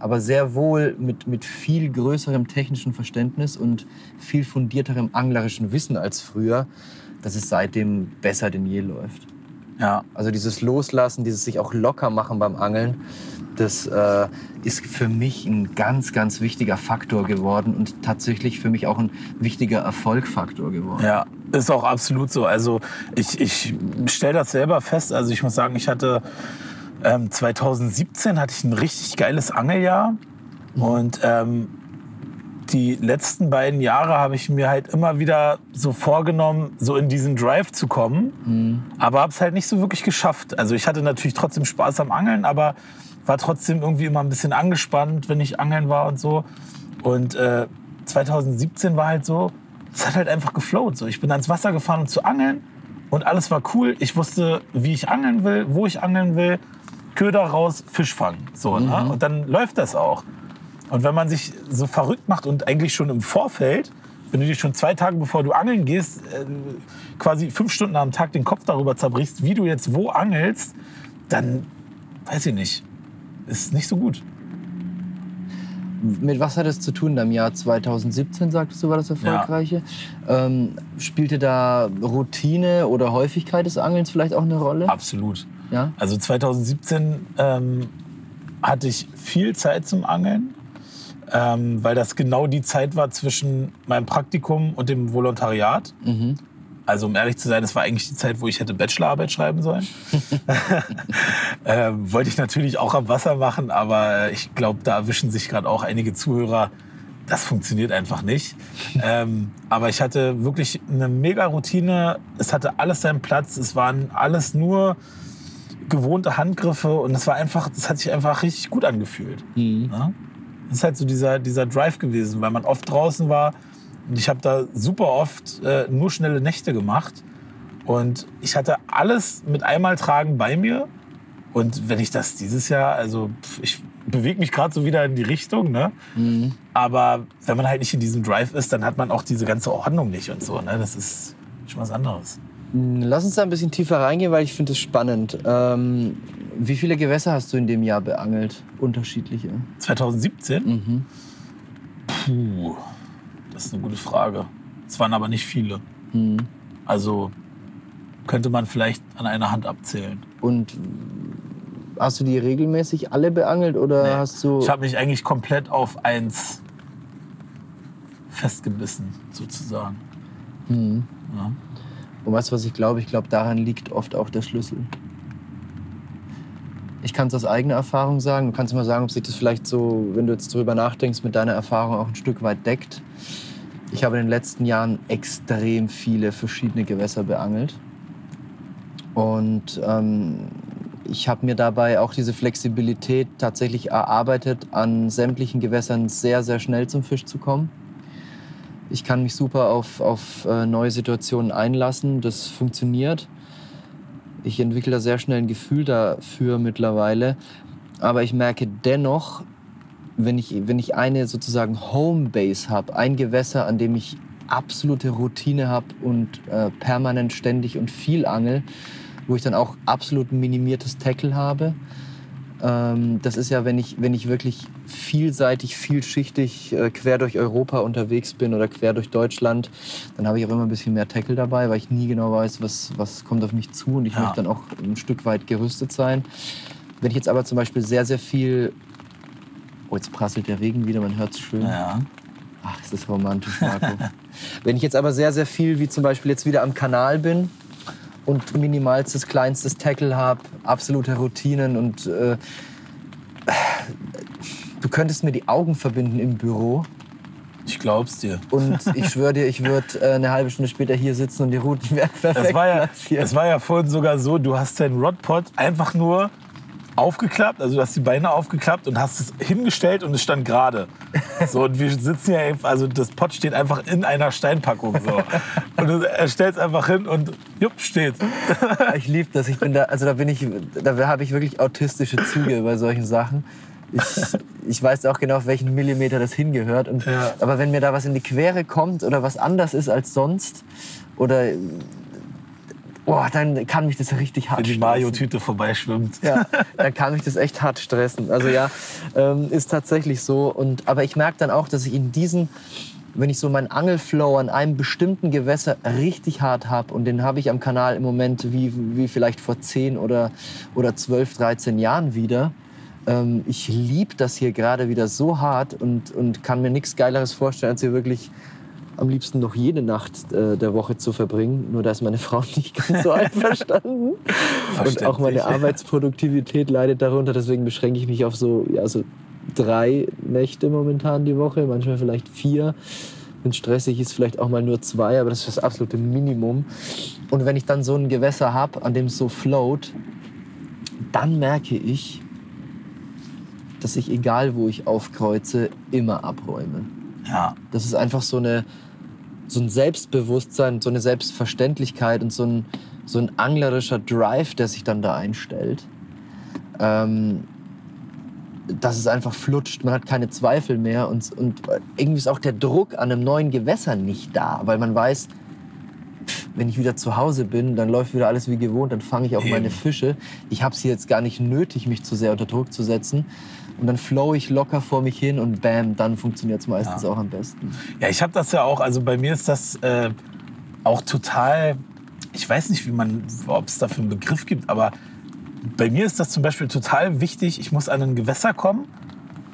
aber sehr wohl mit, mit viel größerem technischen Verständnis und viel fundierterem anglerischen Wissen als früher, dass es seitdem besser denn je läuft. Ja. Also dieses Loslassen, dieses sich auch locker machen beim Angeln, das äh, ist für mich ein ganz, ganz wichtiger Faktor geworden und tatsächlich für mich auch ein wichtiger Erfolgfaktor geworden. Ja, ist auch absolut so. Also ich, ich stelle das selber fest. Also ich muss sagen, ich hatte ähm, 2017 hatte ich ein richtig geiles Angeljahr. Und ähm, die letzten beiden Jahre habe ich mir halt immer wieder so vorgenommen, so in diesen Drive zu kommen. Mhm. Aber habe es halt nicht so wirklich geschafft. Also ich hatte natürlich trotzdem Spaß am Angeln, aber war trotzdem irgendwie immer ein bisschen angespannt, wenn ich angeln war und so. Und äh, 2017 war halt so, es hat halt einfach geflowt. So. Ich bin ans Wasser gefahren, um zu angeln und alles war cool. Ich wusste, wie ich angeln will, wo ich angeln will. Köder raus, Fisch fangen. So, ne? Und dann läuft das auch. Und wenn man sich so verrückt macht und eigentlich schon im Vorfeld, wenn du dir schon zwei Tage bevor du angeln gehst, äh, quasi fünf Stunden am Tag den Kopf darüber zerbrichst, wie du jetzt wo angelst, dann weiß ich nicht. Ist nicht so gut. Mit was hat es zu tun im Jahr 2017, sagtest du, war das erfolgreiche? Ähm, spielte da Routine oder Häufigkeit des Angelns vielleicht auch eine Rolle? Absolut. Ja? Also 2017 ähm, hatte ich viel Zeit zum Angeln, ähm, weil das genau die Zeit war zwischen meinem Praktikum und dem Volontariat. Mhm. Also um ehrlich zu sein, das war eigentlich die Zeit, wo ich hätte Bachelorarbeit schreiben sollen. [laughs] [laughs] ähm, wollte ich natürlich auch am Wasser machen, aber ich glaube, da erwischen sich gerade auch einige Zuhörer. Das funktioniert einfach nicht. [laughs] ähm, aber ich hatte wirklich eine mega Routine. Es hatte alles seinen Platz. Es waren alles nur gewohnte Handgriffe und es war einfach, das hat sich einfach richtig gut angefühlt. Mhm. Ja? Das ist halt so dieser, dieser Drive gewesen, weil man oft draußen war und ich habe da super oft äh, nur schnelle Nächte gemacht und ich hatte alles mit einmal tragen bei mir und wenn ich das dieses Jahr, also ich bewege mich gerade so wieder in die Richtung, ne? Mhm. aber wenn man halt nicht in diesem Drive ist, dann hat man auch diese ganze Ordnung nicht und so, ne? das ist schon was anderes. Lass uns da ein bisschen tiefer reingehen, weil ich finde es spannend. Ähm, Wie viele Gewässer hast du in dem Jahr beangelt? Unterschiedliche? 2017? Mhm. Puh, das ist eine gute Frage. Es waren aber nicht viele. Mhm. Also könnte man vielleicht an einer Hand abzählen. Und hast du die regelmäßig alle beangelt oder Nee. hast du. Ich habe mich eigentlich komplett auf eins festgebissen, sozusagen. Mhm. Ja. Und weißt du, was ich glaube? Ich glaube, daran liegt oft auch der Schlüssel. Ich kann es aus eigener Erfahrung sagen. Du kannst mal sagen, ob sich das vielleicht so, wenn du jetzt drüber nachdenkst, mit deiner Erfahrung auch ein Stück weit deckt. Ich habe in den letzten Jahren extrem viele verschiedene Gewässer beangelt. Und ähm, ich habe mir dabei auch diese Flexibilität tatsächlich erarbeitet, an sämtlichen Gewässern sehr, sehr schnell zum Fisch zu kommen. Ich kann mich super auf, auf äh, neue Situationen einlassen. Das funktioniert. Ich entwickle da sehr schnell ein Gefühl dafür mittlerweile. Aber ich merke dennoch, wenn ich, wenn ich eine sozusagen Homebase habe, ein Gewässer, an dem ich absolute Routine habe und äh, permanent ständig und viel angel, wo ich dann auch absolut minimiertes Tackle habe. Ähm, das ist ja, wenn ich, wenn ich wirklich vielseitig, vielschichtig äh, quer durch Europa unterwegs bin oder quer durch Deutschland, dann habe ich auch immer ein bisschen mehr Tackle dabei, weil ich nie genau weiß, was, was kommt auf mich zu und ich Ja. möchte dann auch ein Stück weit gerüstet sein. Wenn ich jetzt aber zum Beispiel sehr, sehr viel. Oh, jetzt prasselt der Regen wieder, man hört es schön. Ja. Ach, es ist romantisch, Marco. [laughs] Wenn ich jetzt aber sehr, sehr viel, wie zum Beispiel jetzt wieder am Kanal bin und minimalstes, kleinstes Tackle habe, absolute Routinen und äh, du könntest mir die Augen verbinden im Büro Ich glaub's dir. und ich schwöre dir, ich würde äh, eine halbe Stunde später hier sitzen und die Routen [laughs] wären perfekt Das war, ja, platziert. das war ja vorhin sogar so, du hast deinen Rodpot einfach nur aufgeklappt, also du hast die Beine aufgeklappt und hast es hingestellt und es stand gerade. So, und wir sitzen ja, also das Pot steht einfach in einer Steinpackung so. Und er stellt es einfach hin und jupp, steht. Ich liebe das. Ich bin da, also da bin ich, da habe ich wirklich autistische Züge bei solchen Sachen. Ich, ich weiß auch genau, auf welchen Millimeter das hingehört. Und, Ja. Aber wenn mir da was in die Quere kommt oder was anders ist als sonst, oder oh, dann kann mich das richtig hart Wenn die stressen. Mayo-Tüte vorbeischwimmt. Ja, dann kann mich das echt hart stressen. Also ja, ähm, ist tatsächlich so. Und, aber ich merke dann auch, dass ich in diesen, wenn ich so meinen Angelflow an einem bestimmten Gewässer richtig hart habe, und den habe ich am Kanal im Moment wie, wie vielleicht vor 10 oder, oder 12, 13 Jahren wieder. Ähm, ich liebe das hier gerade wieder so hart und, und kann mir nichts Geileres vorstellen, als hier wirklich am liebsten noch jede Nacht äh, der Woche zu verbringen. Nur da ist meine Frau [laughs] nicht ganz so einverstanden. Und auch meine. Arbeitsproduktivität leidet darunter. Deswegen beschränke ich mich auf so, ja, so drei Nächte momentan die Woche, manchmal vielleicht vier. Wenn es stressig ist, vielleicht auch mal nur zwei, aber das ist das absolute Minimum. Und wenn ich dann so ein Gewässer habe, an dem es so float, dann merke ich, dass ich, egal wo ich aufkreuze, immer abräume. Ja, Das ist einfach so, eine, so ein Selbstbewusstsein, so eine Selbstverständlichkeit und so ein, so ein anglerischer Drive, der sich dann da einstellt. Ähm, dass es einfach flutscht, man hat keine Zweifel mehr und, und irgendwie ist auch der Druck an einem neuen Gewässer nicht da, weil man weiß, pff, wenn ich wieder zu Hause bin, dann läuft wieder alles wie gewohnt, dann fange ich auch Eben. meine Fische. Ich habe es hier jetzt gar nicht nötig, mich zu sehr unter Druck zu setzen. Und dann flow ich locker vor mich hin und bam, dann funktioniert es meistens Ja. auch am besten. Ja, ich habe das ja auch, also bei mir ist das äh, auch total, ich weiß nicht, wie man, ob es dafür einen Begriff gibt, aber bei mir ist das zum Beispiel total wichtig, ich muss an ein Gewässer kommen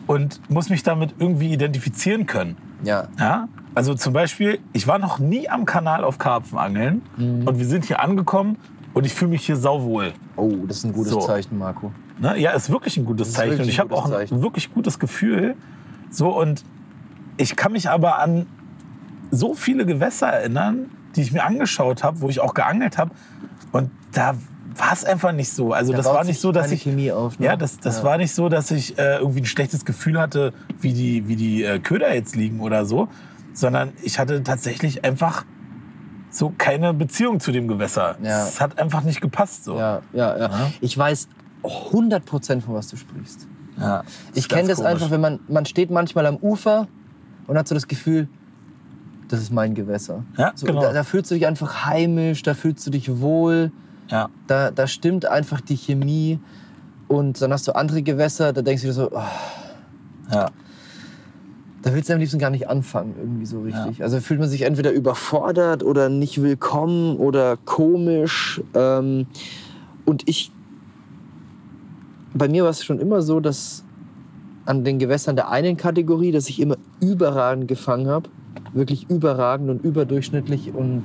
und muss mich damit irgendwie identifizieren können. Ja, Ja? Also zum Beispiel, ich war noch nie am Kanal auf Karpfenangeln Mhm. und wir sind hier angekommen und ich fühle mich hier sauwohl. Oh, das ist ein gutes So. Zeichen, Marco. Ne? Ja, ist wirklich ein gutes Zeichen. Und ich habe auch ein Zeichen. wirklich gutes Gefühl. So, und ich kann mich aber an so viele Gewässer erinnern, die ich mir angeschaut habe, wo ich auch geangelt habe. Und da war es einfach nicht so. Also Da das war nicht so, dass ich. Chemie auf. Ne? Ja, das, das Ja. war nicht so, dass ich äh, irgendwie ein schlechtes Gefühl hatte, wie die, wie die äh, Köder jetzt liegen oder so, sondern ich hatte tatsächlich einfach so keine Beziehung zu dem Gewässer. Ja. Es hat einfach nicht gepasst. So. Ja, ja, ja. Ja. Ich weiß 100 Prozent, von was du sprichst. Ja. Ich kenne das komisch. einfach, wenn man, man steht manchmal am Ufer und hat so das Gefühl, das ist mein Gewässer. Ja, So, genau. da, da fühlst du dich einfach heimisch, da fühlst du dich wohl, Ja. da, da stimmt einfach die Chemie. Und dann hast du andere Gewässer, da denkst du dir so, oh, Ja. da willst du am liebsten gar nicht anfangen, irgendwie so richtig. Also fühlt man sich entweder überfordert oder nicht willkommen oder komisch. Ähm, und ich, bei mir war es schon immer so, dass an den Gewässern der einen Kategorie, dass ich immer überragend gefangen habe. Wirklich überragend und überdurchschnittlich. Und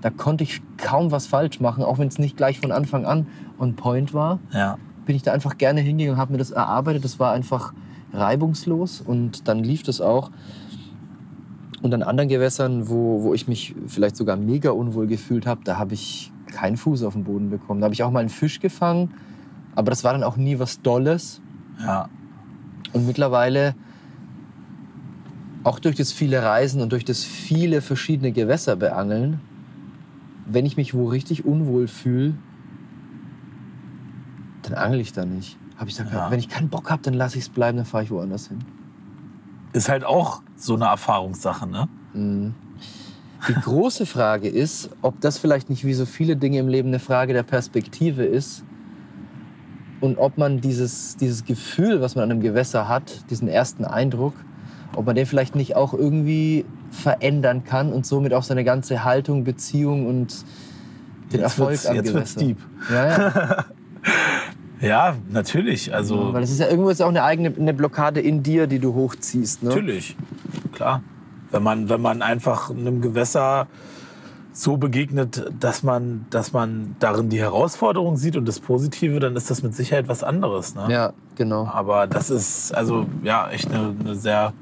da konnte ich kaum was falsch machen, auch wenn es nicht gleich von Anfang an on point war Ja. bin ich da einfach gerne hingegangen und habe mir das erarbeitet. Das war einfach reibungslos und dann lief das auch. Und an anderen Gewässern, wo, wo ich mich vielleicht sogar mega unwohl gefühlt habe, da habe ich keinen Fuß auf den Boden bekommen. Da habe ich auch mal einen Fisch gefangen, aber das war dann auch nie was Dolles. Ja. Und mittlerweile, auch durch das viele Reisen und durch das viele verschiedene Gewässer beangeln, wenn ich mich wo richtig unwohl fühle, dann angel ich da nicht. Hab ich gesagt, Ja. wenn ich keinen Bock habe, dann lasse ich es bleiben, dann fahre ich woanders hin. Ist halt auch so eine Erfahrungssache, ne? Mhm. Die große Frage ist, ob das vielleicht nicht wie so viele Dinge im Leben eine Frage der Perspektive ist und ob man dieses, dieses Gefühl, was man an einem Gewässer hat, diesen ersten Eindruck, ob man den vielleicht nicht auch irgendwie verändern kann und somit auch seine ganze Haltung, Beziehung und den Jetzt Erfolg am jetzt wird's Gewässer. deep. Ja, ja. [laughs] Ja, natürlich. Also Weil es ist ja irgendwo ist auch eine eigene eine Blockade in dir, die du hochziehst. Ne? natürlich. Klar. Wenn man, wenn man einfach einem Gewässer so begegnet, dass man, dass man darin die Herausforderung sieht und das Positive, dann ist das mit Sicherheit was anderes. Ne? Ja, genau. Aber das ist also ja echt eine, eine sehr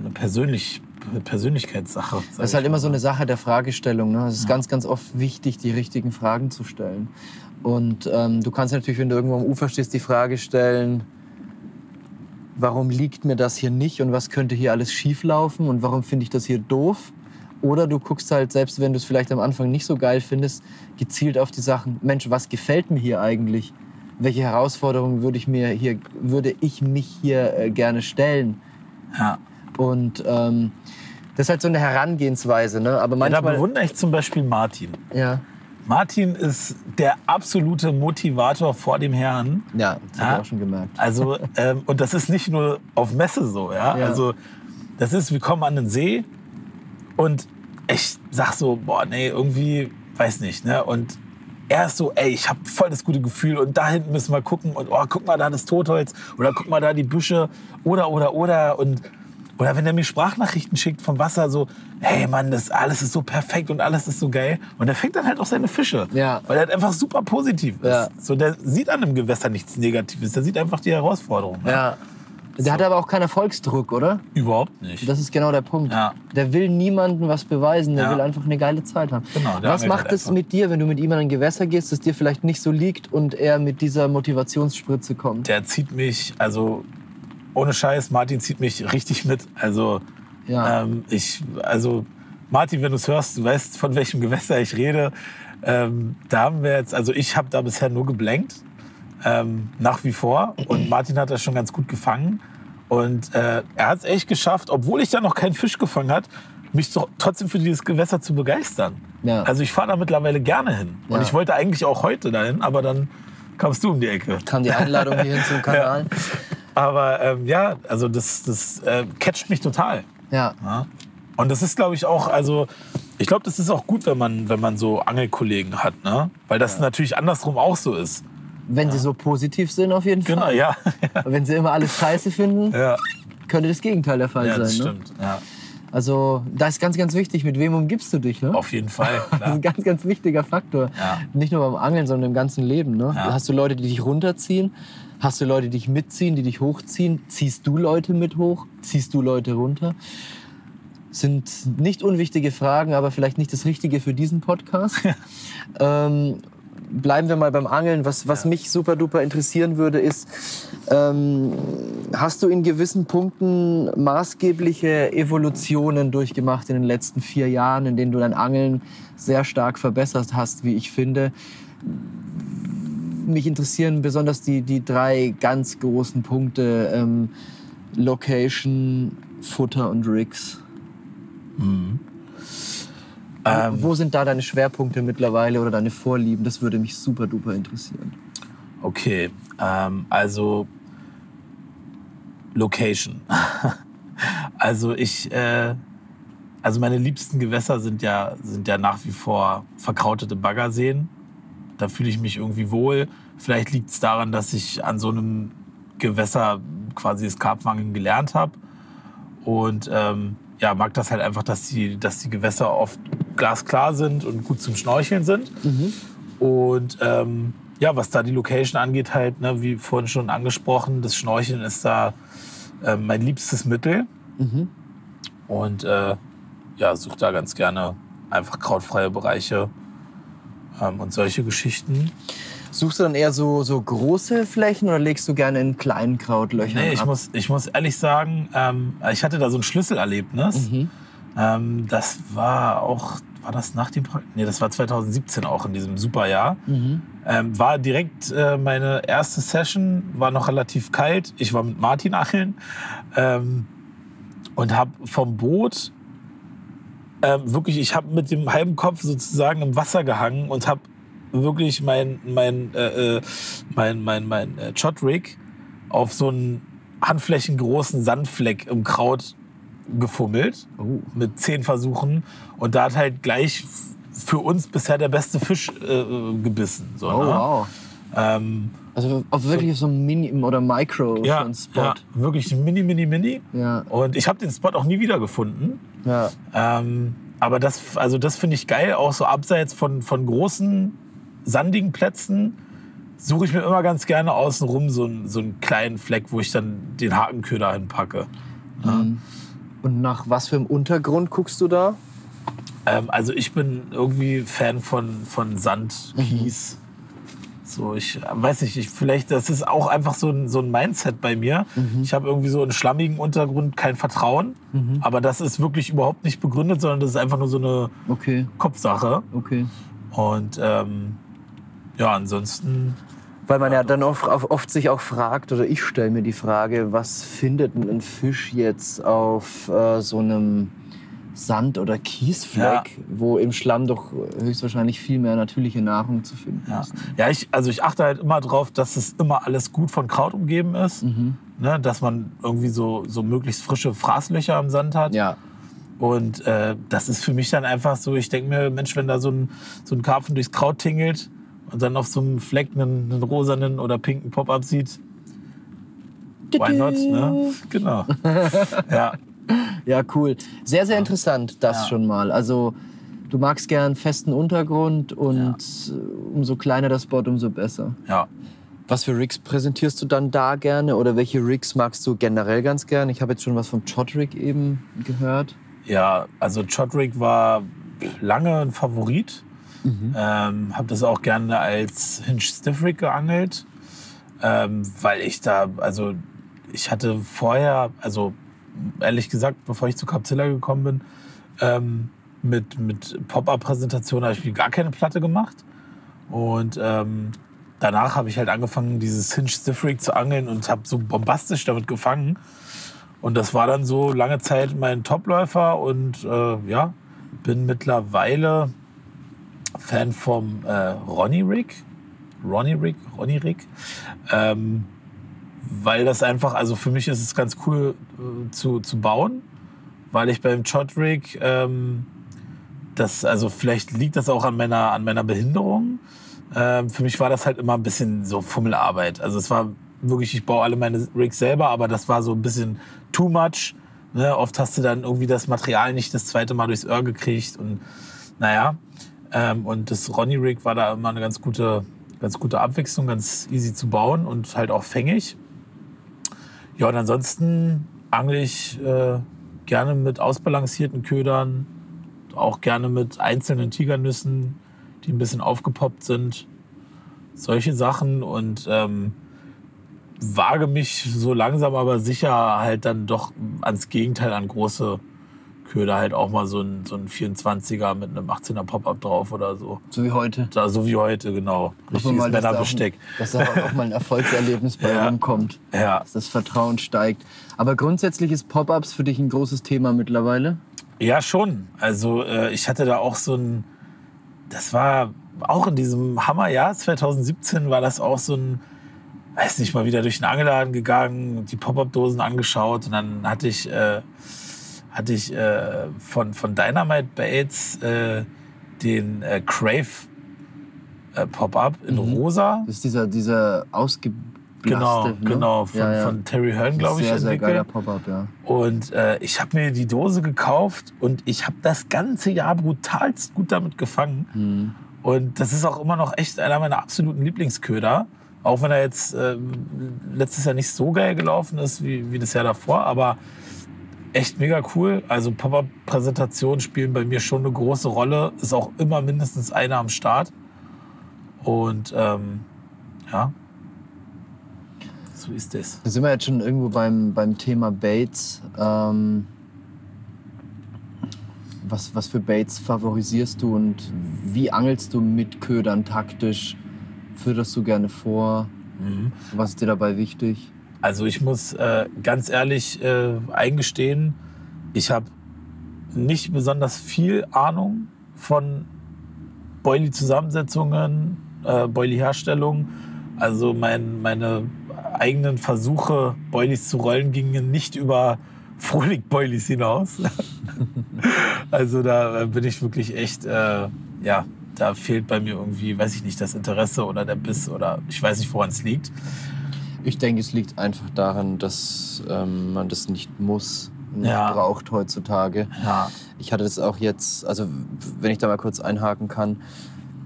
eine persönlich, Persönlichkeitssache. Das ist halt immer so eine Sache der Fragestellung. Ne? Es ist ganz, ganz oft wichtig, die richtigen Fragen zu stellen. Und ähm, du kannst natürlich, wenn du irgendwo am Ufer stehst, die Frage stellen, warum liegt mir das hier nicht und was könnte hier alles schieflaufen und warum finde ich das hier doof? Oder du guckst halt, selbst wenn du es vielleicht am Anfang nicht so geil findest, gezielt auf die Sachen, Mensch, was gefällt mir hier eigentlich? Welche Herausforderungen würde ich mir hier, würde ich mich hier äh, gerne stellen? Ja. Und ähm, das ist halt so eine Herangehensweise, ne? Aber Ja, da manchmal. bewundere ich zum Beispiel Martin. Ja, Martin ist der absolute Motivator vor dem Herrn. ja, das Ja. habe ich auch schon gemerkt. Also, ähm, und das ist nicht nur auf Messe so, ja? Ja. Also, das ist, wir kommen an den See und ich sag so, boah, nee, irgendwie, weiß nicht, ne? Und er ist so, ey, ich habe voll das gute Gefühl und da hinten müssen wir gucken und oh, guck mal da das Totholz oder guck mal da die Büsche oder, oder, oder und oder wenn er mir Sprachnachrichten schickt vom Wasser, so, hey Mann, das alles ist so perfekt und alles ist so geil. Und er fängt dann halt auch seine Fische. Ja. Weil er halt einfach super positiv ist. Ja. So, der sieht an einem Gewässer nichts Negatives. Der sieht einfach die Herausforderung. ne? Ja. Der hat aber auch keinen Erfolgsdruck, oder? Überhaupt nicht. Das ist genau der Punkt. Ja. Der will niemandem was beweisen, der Ja. will einfach eine geile Zeit haben. Genau, was macht halt es mit dir, wenn du mit ihm an ein Gewässer gehst, das dir vielleicht nicht so liegt und er mit dieser Motivationsspritze kommt? der zieht mich, also ohne Scheiß, Martin zieht mich richtig mit. Also, Ja. ähm, ich, also Martin, wenn du es hörst, du weißt, von welchem Gewässer ich rede. Ähm, da haben wir jetzt, also ich habe da bisher nur geblenkt, ähm, nach wie vor. Und Martin hat das schon ganz gut gefangen. Und äh, er hat es echt geschafft, obwohl ich da noch keinen Fisch gefangen hat, mich trotzdem für dieses Gewässer zu begeistern. Ja. Also ich fahre da mittlerweile gerne hin. Und Ja. ich wollte eigentlich auch heute dahin, aber dann kamst du um die Ecke. Kam die Einladung hierhin zum [laughs] Kanal? Aber ähm, ja, also das, das äh, catcht mich total. Ja. Ja? Und das ist, glaube ich, auch, also ich glaube, das ist auch gut, wenn man, wenn man so Angelkollegen hat, ne? Weil das natürlich andersrum auch so ist. Wenn sie so positiv sind, auf jeden Genau, Fall. ja. [laughs] Wenn sie immer alles scheiße finden, ja, könnte das Gegenteil der Fall ja das sein. Ne? stimmt. Ja, Also, da ist ganz, ganz wichtig, mit wem umgibst du dich. Ne? auf jeden Fall. [laughs] Das ist Klar. ein ganz, ganz wichtiger Faktor. Ja. Nicht nur beim Angeln, sondern im ganzen Leben. Ne? Ja. Hast du Leute, die dich runterziehen? Hast du Leute, die dich mitziehen, die dich hochziehen? Ziehst du Leute mit hoch? Ziehst du Leute runter? Sind nicht unwichtige Fragen, aber vielleicht nicht das Richtige für diesen Podcast. [laughs] ähm, bleiben wir mal beim Angeln. Was, was mich super duper interessieren würde, ist, ähm, hast du in gewissen Punkten maßgebliche Evolutionen durchgemacht in den letzten vier Jahren, in denen du dein Angeln sehr stark verbessert hast, wie ich finde? Mich interessieren besonders die, die drei ganz großen Punkte: ähm, Location, Futter und Rigs. Ähm, Wo sind da deine Schwerpunkte mittlerweile oder deine Vorlieben? Das würde mich super duper interessieren. Okay, ähm, also Location. [laughs] also ich, äh, also meine liebsten Gewässer sind ja, sind ja nach wie vor verkrautete Baggerseen. Da fühle ich mich irgendwie wohl. Vielleicht liegt es daran, dass ich an so einem Gewässer quasi das Karpfangen gelernt habe. Und ähm, ja, mag das halt einfach, dass die, dass die Gewässer oft glasklar sind und gut zum Schnorcheln sind. Und ähm, ja, was da die Location angeht, halt, ne, wie vorhin schon angesprochen, das Schnorcheln ist da äh, mein liebstes Mittel. Und äh, ja, suche da ganz gerne einfach krautfreie Bereiche ähm, und solche Geschichten. Suchst du dann eher so, so große Flächen oder legst du gerne in kleinen Krautlöchern Nee, ich ab? muss, ich muss ehrlich sagen, ähm, ich hatte da so ein Schlüsselerlebnis. Ähm, das war auch, war das nach dem Projekt? Nee, das war 2017 auch in diesem super Jahr. Ähm, war direkt äh, meine erste Session, war noch relativ kalt. Ich war mit Martin angeln ähm, und habe vom Boot ähm, wirklich, ich habe mit dem halben Kopf sozusagen im Wasser gehangen und habe wirklich mein, mein, äh, äh, mein, mein, mein äh, Shot-Rig auf so einen handflächengroßen Sandfleck im Kraut gefummelt Oh. mit zehn Versuchen und da hat halt gleich für uns bisher der beste Fisch äh, gebissen. So, Oh, ne? wow. ähm, Also auf wirklich so ein Mini- oder Micro ja, Spot. ja, wirklich mini, mini, mini. Ja, Und ich habe den Spot auch nie wieder gefunden. ja. Ähm, aber das, also das finde ich geil, auch so abseits von, von großen, sandigen Plätzen suche ich mir immer ganz gerne außenrum so, einen- so einen kleinen Fleck, wo ich dann den Hakenköder hinpacke. Und nach was für einem Untergrund guckst du da? Ähm, also ich bin irgendwie Fan von, von Sand, Mhm. Kies. So, ich äh, weiß nicht, ich, vielleicht, das ist auch einfach so ein, so ein Mindset bei mir. Mhm. Ich habe irgendwie so einen schlammigen Untergrund kein Vertrauen. Aber das ist wirklich überhaupt nicht begründet, sondern das ist einfach nur so eine Okay, Kopfsache. okay. Und ähm, ja, ansonsten, Weil man ja dann oft, oft sich auch fragt, oder ich stelle mir die Frage, was findet ein Fisch jetzt auf äh, so einem Sand- oder Kiesfleck, wo im Schlamm doch höchstwahrscheinlich viel mehr natürliche Nahrung zu finden ja. ist. Ja, ich, also ich achte halt immer drauf, dass es immer alles gut von Kraut umgeben ist. Mhm. Ne, dass man irgendwie so, so möglichst frische Fraßlöcher am Sand hat. Ja, Und äh, das ist für mich dann einfach so, ich denke mir, Mensch, wenn da so ein, so ein Karpfen durchs Kraut tingelt und dann auf so einem Fleck einen, einen rosanen oder pinken Pop-up sieht, why not? Ne? Genau. [laughs] ja, ja, cool. Sehr, sehr interessant, das Ja. schon mal. Also du magst gern festen Untergrund und äh, umso kleiner der Spot, umso besser. ja. Was für Rigs präsentierst du dann da gerne oder welche Rigs magst du generell ganz gern? Ich habe jetzt schon was vom Chot Rig eben gehört. Ja, also Chodrick war lange ein Favorit. Ähm, habe das auch gerne als Hinge Stiff Rig geangelt, ähm, weil ich da, also ich hatte vorher, also ehrlich gesagt, bevor ich zu Capzilla gekommen bin, ähm, mit, mit Pop-Up-Präsentation habe ich mir gar keine Platte gemacht. Und ähm, danach habe ich halt angefangen, dieses Hinge Stiff Rig zu angeln und habe so bombastisch damit gefangen. Und das war dann so lange Zeit mein Topläufer und äh, ja, bin mittlerweile Fan vom äh, Ronnie Rig. Ronnie Rig, Ronnie Rig. Ähm, weil das einfach, also für mich ist es ganz cool äh, zu, zu bauen, weil ich beim Chot Rig, ähm, das, also vielleicht liegt das auch an meiner, an meiner Behinderung. Ähm, für mich war das halt immer ein bisschen so Fummelarbeit. Also es war wirklich, ich baue alle meine Rigs selber, aber das war so ein bisschen too much. Ne? Oft hast du dann irgendwie das Material nicht das zweite Mal durchs Öhr gekriegt und naja. Ähm, und das Ronnie Rig war da immer eine ganz gute, ganz gute Abwechslung, ganz easy zu bauen und halt auch fängig. Ja, und ansonsten angle ich äh, gerne mit ausbalancierten Ködern, auch gerne mit einzelnen Tigernüssen, die ein bisschen aufgepoppt sind. Solche Sachen und ähm, wage mich so langsam aber sicher halt dann doch ans Gegenteil an große Köder, halt auch mal so ein, so ein 24er mit einem 18er Pop-Up drauf oder so. So wie heute. Da, so wie heute, genau. Richtiges mal, dass da auch- Männerbesteck. Dass da auch mal ein Erfolgserlebnis bei [laughs] Ja. rumkommt. Ja. Dass das Vertrauen steigt. Aber grundsätzlich ist Pop-Ups für dich ein großes Thema mittlerweile. Ja, schon. Also äh, ich hatte da auch so ein, das war auch in diesem Hammerjahr 2017 war das auch so ein, weiß nicht, mal wieder durch den Angeladen gegangen, die Pop-Up-Dosen angeschaut und dann hatte ich, äh, hatte ich äh, von, von Dynamite Bates äh, den äh, Crave äh, Pop-Up in Mhm. rosa. Das ist dieser, dieser ausgeblasste. Genau, ne? genau, von, Ja, ja. von Terry Hearn, glaube ich, Sehr, sehr geiler. Pop-Up, ja. Und äh, ich habe mir die Dose gekauft und ich habe das ganze Jahr brutalst gut damit gefangen. Mhm. Und das ist auch immer noch echt einer meiner absoluten Lieblingsköder. Auch wenn er jetzt äh, letztes Jahr nicht so geil gelaufen ist wie, wie das Jahr davor, aber echt mega cool. Also Pop-Up-Präsentationen spielen bei mir schon eine große Rolle. Ist auch immer mindestens einer am Start. Und ähm, ja, so ist es. Da sind wir jetzt schon irgendwo beim, beim Thema Baits. Ähm, was, was für Baits favorisierst du und wie angelst du mit Ködern taktisch? Fütterst du gerne vor? Mhm. Was ist dir dabei wichtig? Also ich muss äh, ganz ehrlich äh, eingestehen, ich habe nicht besonders viel Ahnung von Boilie-Zusammensetzungen, äh, Boilie-Herstellung. Also mein, meine eigenen Versuche, Boilies zu rollen, gingen nicht über [laughs] Frohlich-Boilies hinaus. [laughs] also da äh, bin ich wirklich echt, äh, ja, da fehlt bei mir irgendwie, weiß ich nicht, das Interesse oder der Biss oder ich weiß nicht, woran es liegt. Ich denke, es liegt einfach daran, dass ähm, man das nicht muss, nicht Ja. braucht heutzutage. Ja, Ich hatte das auch jetzt, also wenn ich da mal kurz einhaken kann,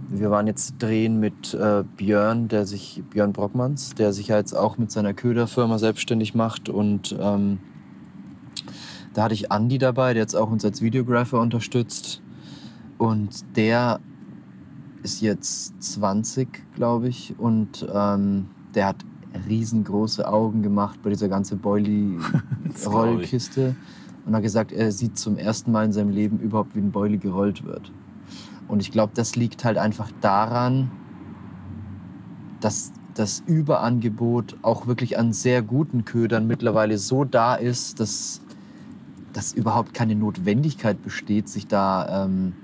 wir waren jetzt drehen mit äh, Björn, der sich, Björn Brockmanns, der sich ja jetzt auch mit seiner Köderfirma selbstständig macht und ähm, da hatte ich Andi dabei, der jetzt auch uns als Videographer unterstützt und der ist jetzt 20, glaube ich, und ähm, der hat riesengroße Augen gemacht bei dieser ganzen. [laughs] Boilie-Rollkiste und hat gesagt, er sieht zum ersten Mal in seinem Leben überhaupt, wie ein Boilie gerollt wird. Und ich glaube, das liegt halt einfach daran, dass das Überangebot auch wirklich an sehr guten Ködern mittlerweile so da ist, dass, dass überhaupt keine Notwendigkeit besteht, sich da ähm,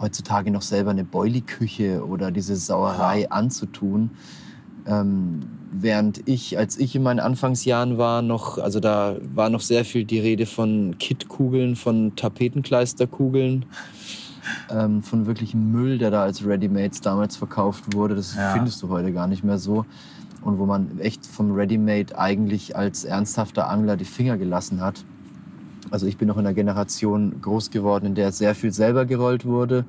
heutzutage noch selber eine Boilie-Küche oder diese Sauerei anzutun. Ähm, während ich, als ich in meinen Anfangsjahren war, noch, also da war noch sehr viel die Rede von Kitkugeln, von Tapetenkleisterkugeln, ähm, von wirklichem Müll, der da als Readymates damals verkauft wurde. Das Ja. findest du heute gar nicht mehr so. Und wo man echt vom Readymade eigentlich als ernsthafter Angler die Finger gelassen hat. Also ich bin noch in einer Generation groß geworden, in der sehr viel selber gerollt wurde.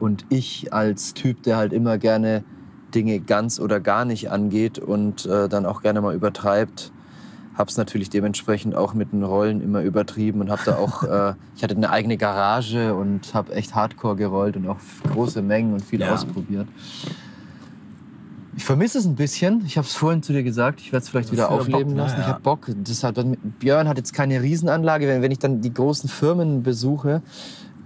Und ich als Typ, der halt immer gerne Dinge ganz oder gar nicht angeht und äh, dann auch gerne mal übertreibt, habe es natürlich dementsprechend auch mit den Rollen immer übertrieben und habe da auch, [laughs] äh, ich hatte eine eigene Garage und habe echt Hardcore gerollt und auch große Mengen und viel Ja. ausprobiert. Ich vermisse es ein bisschen. Ich habe es vorhin zu dir gesagt. Ich werde es vielleicht wieder aufleben Bock, lassen. Ich Ja. habe Bock. Das hat, Björn hat jetzt keine Riesenanlage. Wenn, wenn ich dann die großen Firmen besuche,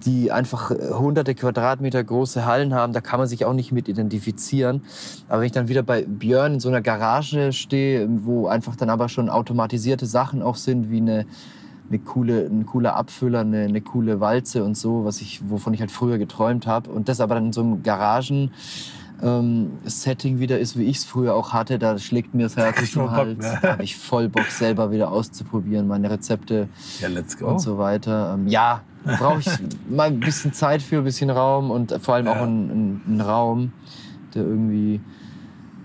die einfach äh, hunderte Quadratmeter große Hallen haben, da kann man sich auch nicht mit identifizieren. Aber wenn ich dann wieder bei Björn in so einer Garage stehe, wo einfach dann aber schon automatisierte Sachen auch sind, wie eine, eine coole, ein cooler Abfüller, eine, eine coole Walze und so, was ich, wovon ich halt früher geträumt habe. Und das aber dann in so einem Garagen. Ähm, Setting wieder ist, wie ich es früher auch hatte, da schlägt mir das Herz zum Hals. ne? Da habe ich voll Bock, selber wieder auszuprobieren, meine Rezepte Ja, und so weiter. Ähm, ja, brauche ich mal ein bisschen Zeit für, ein bisschen Raum und vor allem auch Ja. einen, einen, Raum, der irgendwie.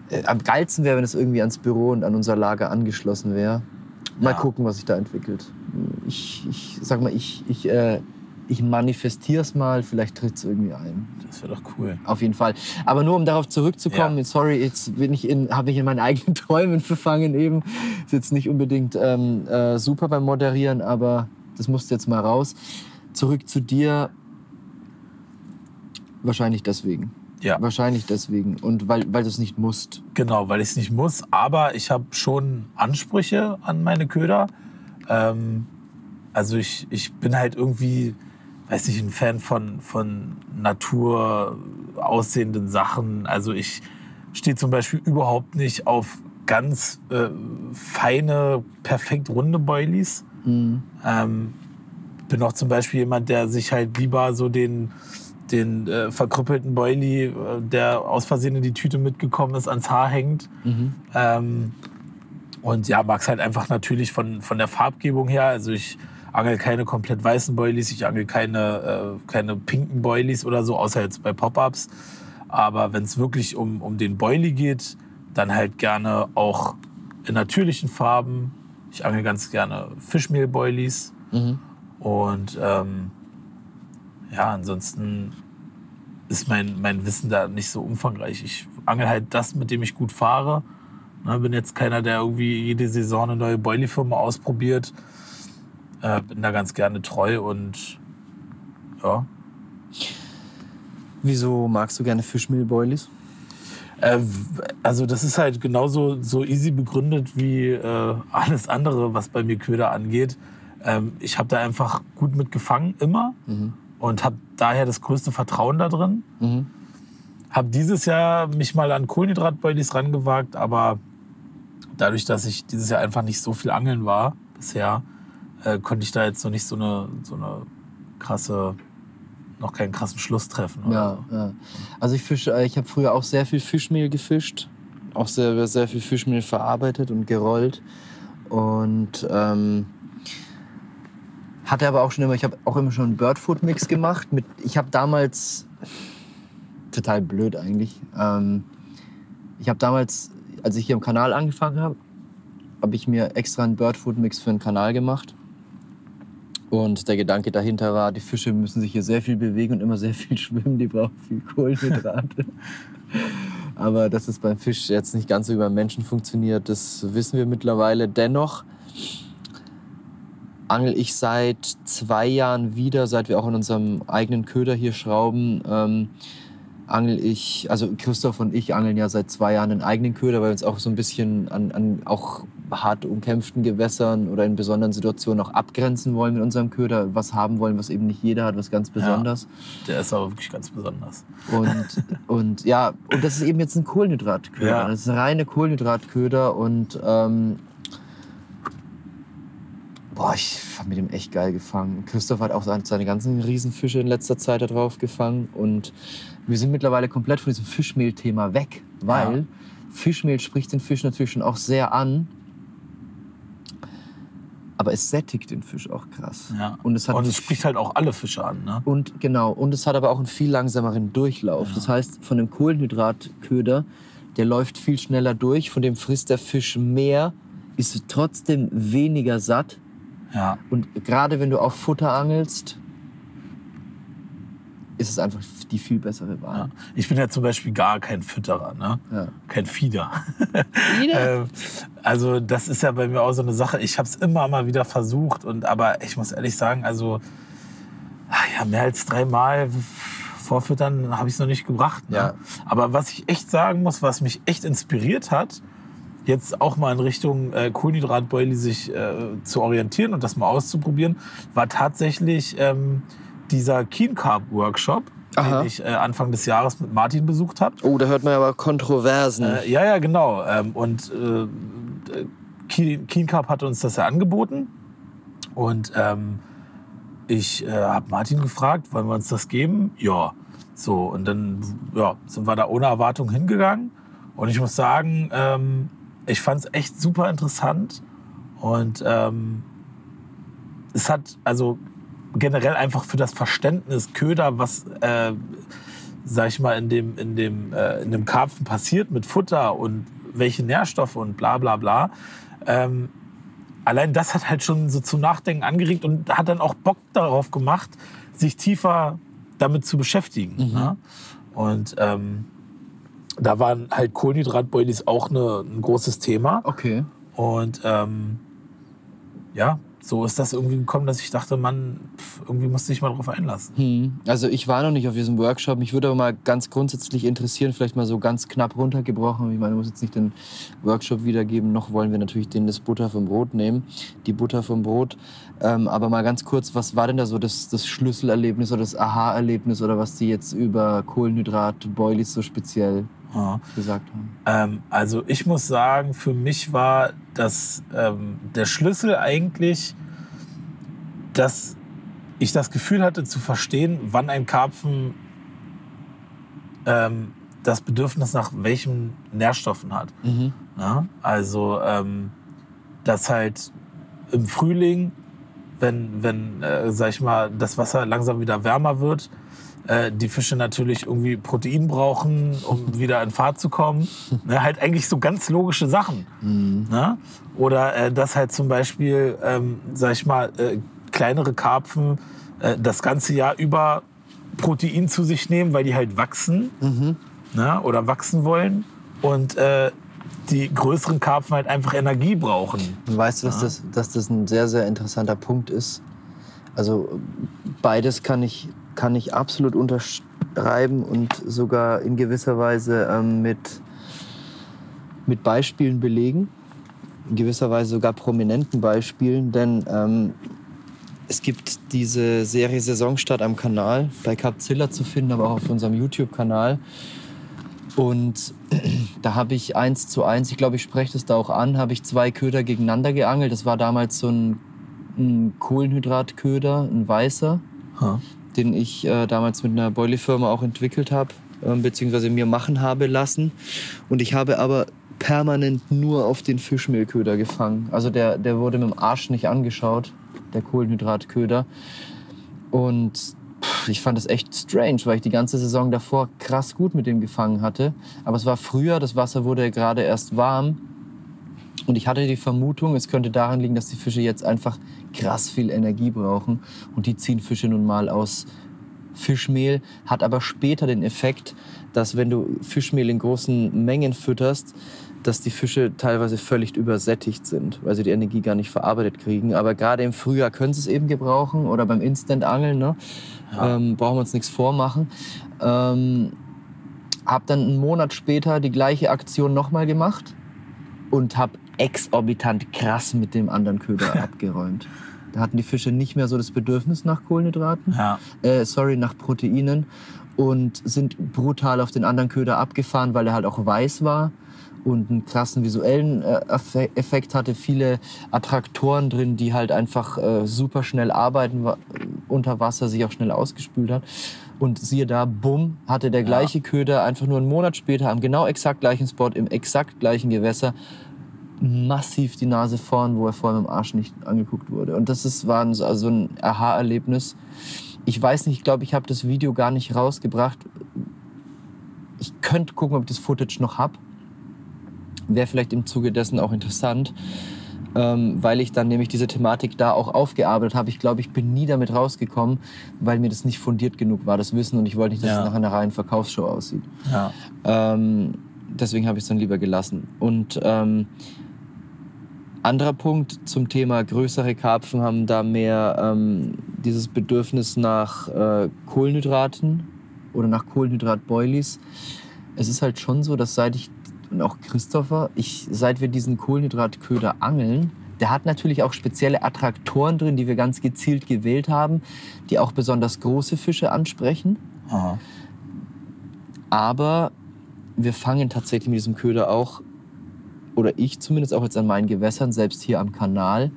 Äh, am geilsten wäre, wenn es irgendwie ans Büro und an unser Lager angeschlossen wäre. Mal Ja. gucken, was sich da entwickelt. Ich, ich sag mal, ich, ich, äh, ich manifestiere es mal, vielleicht tritt es irgendwie ein. Das wäre doch cool. Auf jeden Fall. Aber nur um darauf zurückzukommen, Ja. sorry, jetzt bin ich in, habe ich in meinen [laughs] eigenen Träumen verfangen eben. Ist jetzt nicht unbedingt ähm, äh, super beim Moderieren, aber das musste jetzt mal raus. Zurück zu dir. Wahrscheinlich deswegen. Ja. Wahrscheinlich deswegen. Und weil, weil du es nicht musst. Genau, weil ich es nicht muss. Aber ich habe schon Ansprüche an meine Köder. Ähm, also ich, ich bin halt irgendwie, weiß nicht, ein Fan von, von Natur aussehenden Sachen. Also ich stehe zum Beispiel überhaupt nicht auf ganz äh, feine, perfekt runde Boilies. Mhm. Ähm, bin auch zum Beispiel jemand, der sich halt lieber so den, den äh, verkrüppelten Boilie, äh, der aus Versehen in die Tüte mitgekommen ist, ans Haar hängt. Mhm. Ähm, und ja, mag es halt einfach natürlich von, von der Farbgebung her. Also ich angel keine komplett weißen Boilies, ich angel keine, äh, keine pinken Boilies oder so, außer jetzt bei Pop-Ups. Aber wenn es wirklich um, um den Boilie geht, dann halt gerne auch in natürlichen Farben. Ich angel ganz gerne Fischmehl-Boilies. Mhm. Und ähm, ja, ansonsten ist mein, mein Wissen da nicht so umfangreich. Ich angel halt das, mit dem ich gut fahre. Ne, bin jetzt keiner, der irgendwie jede Saison eine neue Boilie-Firma ausprobiert. Äh, bin da ganz gerne treu und ja. Wieso magst du gerne Fischmehl-Boilies? Äh, also das ist halt genauso so easy begründet wie äh, alles andere, was bei mir Köder angeht. Ähm, ich habe da einfach gut mit gefangen, immer. Mhm. Und habe daher das größte Vertrauen da drin. Mhm. Habe dieses Jahr mich mal an Kohlenhydratboilies rangewagt, aber dadurch, dass ich dieses Jahr einfach nicht so viel angeln war bisher, äh, konnte ich da jetzt noch nicht so eine, so eine krasse, noch keinen krassen Schluss treffen. Ja, so. ja. Also ich fische, äh, ich habe früher auch sehr viel Fischmehl gefischt, auch sehr, sehr viel Fischmehl verarbeitet und gerollt und ähm, hatte aber auch schon immer, ich habe auch immer schon einen Birdfood Mix gemacht. Mit, ich habe damals total blöd eigentlich. Ähm, ich habe damals, als ich hier im Kanal angefangen habe, habe ich mir extra einen Birdfood Mix für den Kanal gemacht. Und der Gedanke dahinter war, die Fische müssen sich hier sehr viel bewegen und immer sehr viel [laughs] schwimmen, die brauchen viel Kohlenhydrate. [laughs] Aber dass es beim Fisch jetzt nicht ganz so wie beim Menschen funktioniert, das wissen wir mittlerweile. Dennoch angel ich seit zwei Jahren wieder, seit wir auch in unserem eigenen Köder hier schrauben, ähm, angel ich, also Christoph und ich angeln ja seit zwei Jahren einen eigenen Köder, weil wir uns auch so ein bisschen an, an auch hart umkämpften Gewässern oder in besonderen Situationen auch abgrenzen wollen mit unserem Köder, was haben wollen, was eben nicht jeder hat, was ganz besonders. Der ist aber wirklich ganz besonders. Und, [laughs] und ja, und das ist eben jetzt ein Kohlenhydratköder. Ja. Das ist ein reine Kohlenhydratköder und ähm, boah, ich habe mit dem echt geil gefangen. Christoph hat auch seine, ganzen Riesenfische in letzter Zeit da drauf gefangen und wir sind mittlerweile komplett von diesem Fischmehl-Thema weg, weil Ja. Fischmehl spricht den Fisch natürlich schon auch sehr an. Aber es sättigt den Fisch auch krass. Ja. Und es hat Und es spricht halt auch alle Fische an. Ne? und genau, und es hat aber auch einen viel langsameren Durchlauf. Das heißt, von dem Kohlenhydratköder, der läuft viel schneller durch, von dem frisst der Fisch mehr, ist trotzdem weniger satt. Ja. Und gerade wenn du auf Futter angelst, ist es einfach die viel bessere ja. Wahl. Ich bin ja zum Beispiel gar kein Fütterer, ne? Ja. kein [laughs] Fieder. Ähm, also das ist ja bei mir auch so eine Sache. Ich habe es immer mal wieder versucht und aber ich muss ehrlich sagen, also ah ja mehr als dreimal vorfüttern habe ich es noch nicht gebracht. Ne? Ja. Aber was ich echt sagen muss, was mich echt inspiriert hat, jetzt auch mal in Richtung äh, Kohlenhydratbeuli sich äh, zu orientieren und das mal auszuprobieren, war tatsächlich ähm, dieser Keen Carb Workshop, Aha. den ich äh, Anfang des Jahres mit Martin besucht habe. Oh, da hört man aber Kontroversen. Äh, ja, ja, genau. Ähm, und äh, Keen Keen Carb hat uns das ja angeboten. Und ähm, ich äh, habe Martin gefragt, wollen wir uns das geben? Ja. So, und dann ja, sind wir da ohne Erwartung hingegangen. Und ich muss sagen, ähm, ich fand es echt super interessant. Und ähm, es hat also generell einfach für das Verständnis Köder, was, äh, sag ich mal, in dem, in, dem, äh, in dem Karpfen passiert mit Futter und welche Nährstoffe und bla bla bla. Ähm, allein das hat halt schon so zum Nachdenken angeregt und hat dann auch Bock darauf gemacht, sich tiefer damit zu beschäftigen. Ne? Und ähm, da waren halt Kohlenhydratboilies auch eine, ein großes Thema. Okay. Und ähm, ja, so ist das irgendwie gekommen, dass ich dachte, man, pf, irgendwie musste ich mal drauf einlassen. Hm. Also ich war noch nicht auf diesem Workshop. Mich würde aber mal ganz grundsätzlich interessieren, vielleicht mal so ganz knapp runtergebrochen. Ich meine, ich muss jetzt nicht den Workshop wiedergeben, noch wollen wir natürlich den des Butter vom Brot nehmen, die Butter vom Brot. Ähm, aber mal ganz kurz, was war denn da so das, das Schlüsselerlebnis oder das Aha-Erlebnis oder was die jetzt über Kohlenhydrat-Boilies so speziell Ja. gesagt haben? Ähm, also ich muss sagen, für mich war das ähm, der Schlüssel eigentlich, dass ich das Gefühl hatte zu verstehen, wann ein Karpfen ähm, das Bedürfnis nach welchen Nährstoffen hat. Ja? Also, ähm, dass halt im Frühling, wenn, wenn äh, sag ich mal, das Wasser langsam wieder wärmer wird, äh, die Fische natürlich irgendwie Protein brauchen, um [laughs] wieder in Fahrt zu kommen. Ne, halt eigentlich so ganz logische Sachen. Ne? Oder äh, dass halt zum Beispiel, ähm, sag ich mal, äh, kleinere Karpfen äh, das ganze Jahr über Protein zu sich nehmen, weil die halt wachsen ne? oder wachsen wollen. Und äh, die größeren Karpfen halt einfach Energie brauchen. Und weißt du, dass, das, dass das ein sehr, sehr interessanter Punkt ist? Also beides kann ich, kann ich absolut unterschreiben und sogar in gewisser Weise ähm, mit, mit Beispielen belegen. In gewisser Weise sogar prominenten Beispielen, denn ähm, es gibt diese Serie Saisonstart am Kanal, bei Capzilla zu finden, aber auch auf unserem YouTube-Kanal. Und [clears throat] da habe ich eins zu eins, ich glaube, ich spreche das da auch an, habe ich zwei Köder gegeneinander geangelt. Das war damals so ein, ein Kohlenhydratköder, ein weißer, Ha. Den ich äh, damals mit einer Boilie-Firma auch entwickelt habe, ähm, beziehungsweise mir machen habe lassen. Und ich habe aber permanent nur auf den Fischmehlköder gefangen. Also der, der wurde mit dem Arsch nicht angeschaut, der Kohlenhydratköder. Und ich fand das echt strange, weil ich die ganze Saison davor krass gut mit dem gefangen hatte. Aber es war früher, das Wasser wurde gerade erst warm. Und ich hatte die Vermutung, es könnte daran liegen, dass die Fische jetzt einfach krass viel Energie brauchen. Und die ziehen Fische nun mal aus Fischmehl, hat aber später den Effekt, dass wenn du Fischmehl in großen Mengen fütterst, dass die Fische teilweise völlig übersättigt sind, weil sie die Energie gar nicht verarbeitet kriegen. Aber gerade im Frühjahr können sie es eben gebrauchen oder beim Instant-Angeln, ne? ähm, brauchen wir uns nichts vormachen. Ähm, hab dann einen Monat später die gleiche Aktion nochmal gemacht und habe exorbitant krass mit dem anderen Köder [laughs] abgeräumt. Da hatten die Fische nicht mehr so das Bedürfnis nach Kohlenhydraten, Ja. äh, sorry, nach Proteinen und sind brutal auf den anderen Köder abgefahren, weil er halt auch weiß war und einen krassen visuellen äh, Effe- Effekt hatte. Viele Attraktoren drin, die halt einfach äh, super schnell arbeiten unter Wasser, sich auch schnell ausgespült hat. Und siehe da, bumm, hatte der gleiche Köder einfach nur einen Monat später am genau exakt gleichen Spot im exakt gleichen Gewässer massiv die Nase vorn, wo er vorher dem Arsch nicht angeguckt wurde. Und das ist, war ein, also ein Aha-Erlebnis. Ich weiß nicht, ich glaube, ich habe das Video gar nicht rausgebracht. Ich könnte gucken, ob ich das Footage noch habe. Wäre vielleicht im Zuge dessen auch interessant, ähm, weil ich dann nämlich diese Thematik da auch aufgearbeitet habe. Ich glaube, ich bin nie damit rausgekommen, weil mir das nicht fundiert genug war, das Wissen. Und ich wollte nicht, dass Ja. es nach einer reinen Verkaufsshow aussieht. Ja. Ähm, deswegen habe ich es dann lieber gelassen. Und ähm, anderer Punkt zum Thema größere Karpfen haben da mehr ähm, dieses Bedürfnis nach äh, Kohlenhydraten oder nach Kohlenhydratboilies. Es ist halt schon so, dass seit ich und auch Christopher, ich, seit wir diesen Kohlenhydratköder angeln, der hat natürlich auch spezielle Attraktoren drin, die wir ganz gezielt gewählt haben, die auch besonders große Fische ansprechen. Aha. Aber wir fangen tatsächlich mit diesem Köder auch, oder ich zumindest auch jetzt an meinen Gewässern, selbst hier am Kanal,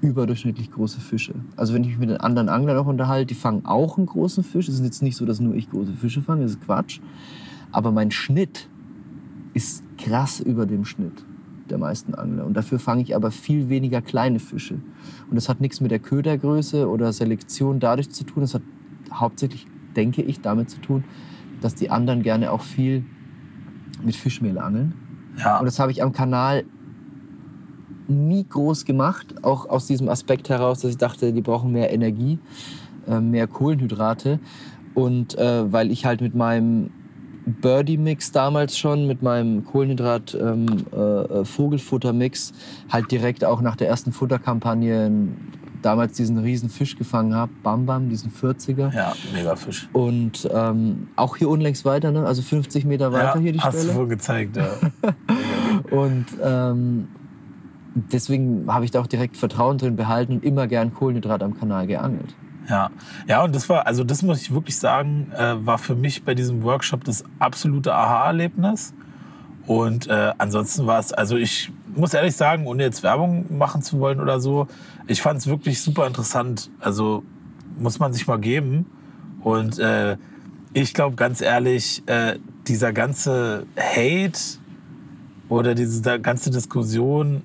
überdurchschnittlich große Fische. Also wenn ich mich mit den anderen Anglern auch unterhalte, die fangen auch einen großen Fisch. Es ist jetzt nicht so, dass nur ich große Fische fange, das ist Quatsch. Aber mein Schnitt ist krass über dem Schnitt der meisten Angler. Und dafür fange ich aber viel weniger kleine Fische. Und das hat nichts mit der Ködergröße oder Selektion dadurch zu tun. Das hat hauptsächlich, denke ich, damit zu tun, dass die anderen gerne auch viel mit Fischmehl angeln. Ja. Und das habe ich am Kanal nie groß gemacht, auch aus diesem Aspekt heraus, dass ich dachte, die brauchen mehr Energie, äh, mehr Kohlenhydrate. Und äh, weil ich halt mit meinem Birdie-Mix damals schon, mit meinem Kohlenhydrat-Vogelfutter-Mix, halt direkt auch nach der ersten Futterkampagne n- damals diesen riesen Fisch gefangen habe, Bam Bam, diesen 40er. ja, mega Fisch. Und ähm, auch hier unlängst weiter, ne? also 50 Meter weiter ja, hier die hast du Stelle. wohl gezeigt, ja. [laughs] Und ähm, deswegen habe ich da auch direkt Vertrauen drin behalten und immer gern Kohlenhydrat am Kanal geangelt. Ja, ja, und das war, also das muss ich wirklich sagen, äh, war für mich bei diesem Workshop das absolute Aha-Erlebnis. Und äh, ansonsten war es, also ich muss ehrlich sagen, ohne jetzt Werbung machen zu wollen oder so, ich fand es wirklich super interessant. Also muss man sich mal geben. Und äh, Ich glaube ganz ehrlich, äh, dieser ganze Hate oder diese ganze Diskussion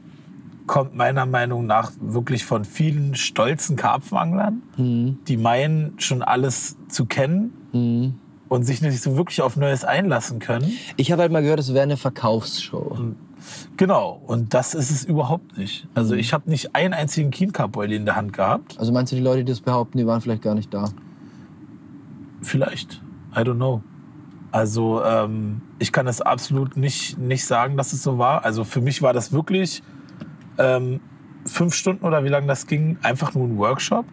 kommt meiner Meinung nach wirklich von vielen stolzen Karpfenanglern, Mhm. die meinen, schon alles zu kennen und sich nicht so wirklich auf Neues einlassen können. Ich habe halt mal gehört, es wäre eine Verkaufsshow. Genau, und das ist es überhaupt nicht. Also ich habe nicht einen einzigen Oil in der Hand gehabt. Also meinst du, die Leute, die das behaupten, die waren vielleicht gar nicht da? Vielleicht. I don't know. Also ähm, ich kann es absolut nicht, nicht sagen, dass es so war. Also für mich war das wirklich ähm, fünf Stunden oder wie lange das ging, einfach nur ein Workshop.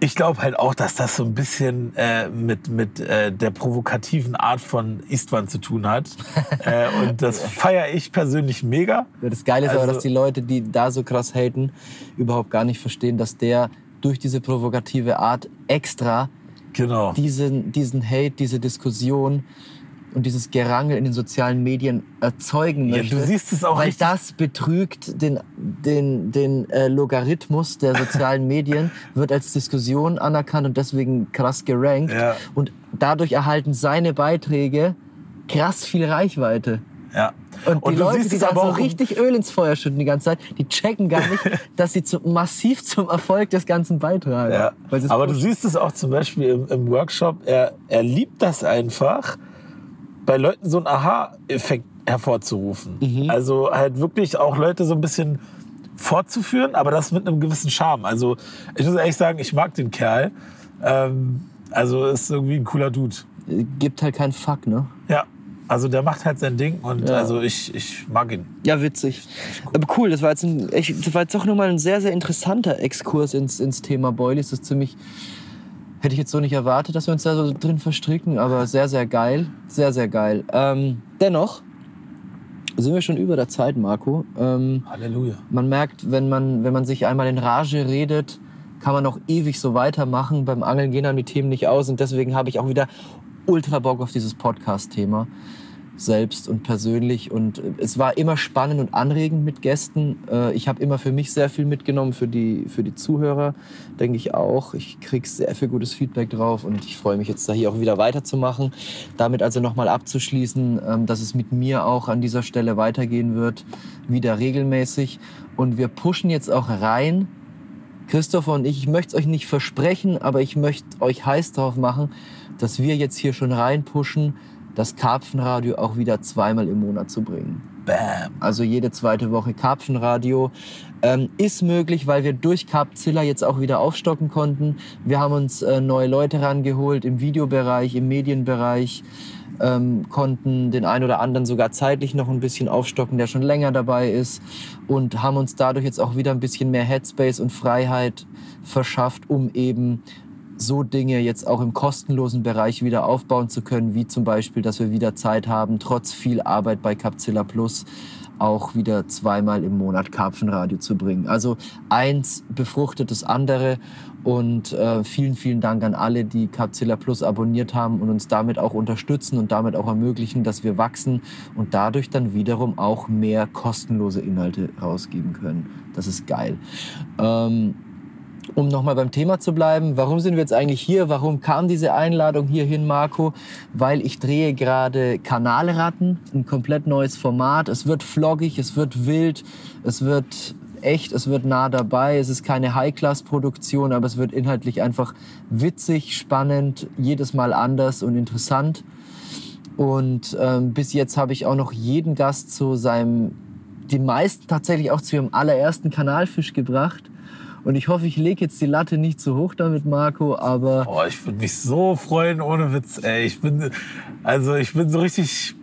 Ich glaube halt auch, dass das so ein bisschen äh, mit, mit äh, der provokativen Art von Istvan zu tun hat. [laughs] äh, und das feiere ich persönlich mega. Ja, Das Geile ist aber, Also- dass die Leute, die da so krass haten, überhaupt gar nicht verstehen, dass der durch diese provokative Art extra Genau. diesen, diesen Hate, diese Diskussion und dieses Gerangel in den sozialen Medien erzeugen Ja, möchte. du siehst es auch weil richtig. das betrügt den, den, den äh, Logarithmus der sozialen [laughs] Medien, wird als Diskussion anerkannt und deswegen krass gerankt. Ja. Und dadurch erhalten seine Beiträge krass viel Reichweite. Ja. Und, die du Leute, die da so richtig Öl ins Feuer schütten die ganze Zeit, die checken gar nicht, [laughs] dass sie zu, massiv zum Erfolg des Ganzen beitragen. Ja. Aber du siehst es auch zum Beispiel im, im Workshop, er, er liebt das einfach, bei Leuten so einen Aha-Effekt hervorzurufen. Mhm. Also halt wirklich auch Leute so ein bisschen fortzuführen, aber das mit einem gewissen Charme. Also ich muss ehrlich sagen, ich mag den Kerl. Ähm, also ist irgendwie ein cooler Dude. gibt halt keinen Fuck, ne? Ja, also der macht halt sein Ding und Ja. also ich, ich mag ihn. Ja, witzig. Aber cool, das war jetzt, ein, echt, das war jetzt doch nochmal ein sehr, sehr interessanter Exkurs ins, ins Thema Boilies. Das ist ziemlich, hätte ich jetzt so nicht erwartet, dass wir uns da so drin verstricken, aber sehr, sehr geil. Sehr, sehr geil. Ähm, dennoch sind wir schon über der Zeit, Marco. Ähm, Halleluja. man merkt, wenn man, wenn man sich einmal in Rage redet, kann man auch ewig so weitermachen. Beim Angeln gehen dann die Themen nicht aus und deswegen habe ich auch wieder ultra Bock auf dieses Podcast-Thema selbst und persönlich und äh, es war immer spannend und anregend mit Gästen. Äh, Ich habe immer für mich sehr viel mitgenommen, für die, für die Zuhörer denke ich auch. Ich kriege sehr viel gutes Feedback drauf und ich freue mich jetzt da hier auch wieder weiterzumachen. Damit also nochmal abzuschließen, ähm, dass es mit mir auch an dieser Stelle weitergehen wird, wieder regelmäßig. Und wir pushen jetzt auch rein Christopher und ich, ich möchte es euch nicht versprechen, aber ich möchte euch heiß drauf machen, dass wir jetzt hier schon reinpushen, das Karpfenradio auch wieder zweimal im Monat zu bringen. Bam. Also jede zweite Woche Karpfenradio. Ähm, ist möglich, weil wir durch Carpzilla jetzt auch wieder aufstocken konnten. Wir haben uns äh, neue Leute rangeholt im Videobereich, im Medienbereich, ähm, konnten den einen oder anderen sogar zeitlich noch ein bisschen aufstocken, der schon länger dabei ist und haben uns dadurch jetzt auch wieder ein bisschen mehr Headspace und Freiheit verschafft, um eben so Dinge jetzt auch im kostenlosen Bereich wieder aufbauen zu können, wie zum Beispiel, dass wir wieder Zeit haben, trotz viel Arbeit bei Capzilla Plus auch wieder zweimal im Monat Karpfenradio zu bringen. Also eins befruchtet das andere und äh, vielen, vielen Dank an alle, die Capzilla Plus abonniert haben und uns damit auch unterstützen und damit auch ermöglichen, dass wir wachsen und dadurch dann wiederum auch mehr kostenlose Inhalte rausgeben können. Das ist geil. Ähm, um nochmal beim Thema zu bleiben, warum sind wir jetzt eigentlich hier? Warum kam diese Einladung hierhin, Marco? Weil ich drehe gerade Kanalratten, ein komplett neues Format. Es wird vloggig, es wird wild, es wird echt, es wird nah dabei. Es ist keine High-Class-Produktion, aber es wird inhaltlich einfach witzig, spannend, jedes Mal anders und interessant. Und ähm, bis jetzt habe ich auch noch jeden Gast zu seinem, die meisten tatsächlich auch zu ihrem allerersten Kanalfisch gebracht. Und ich hoffe, ich lege jetzt die Latte nicht zu hoch damit, Marco, aber Boah, ich würde mich so freuen, ohne Witz. Ey, ich bin, also ich bin so richtig,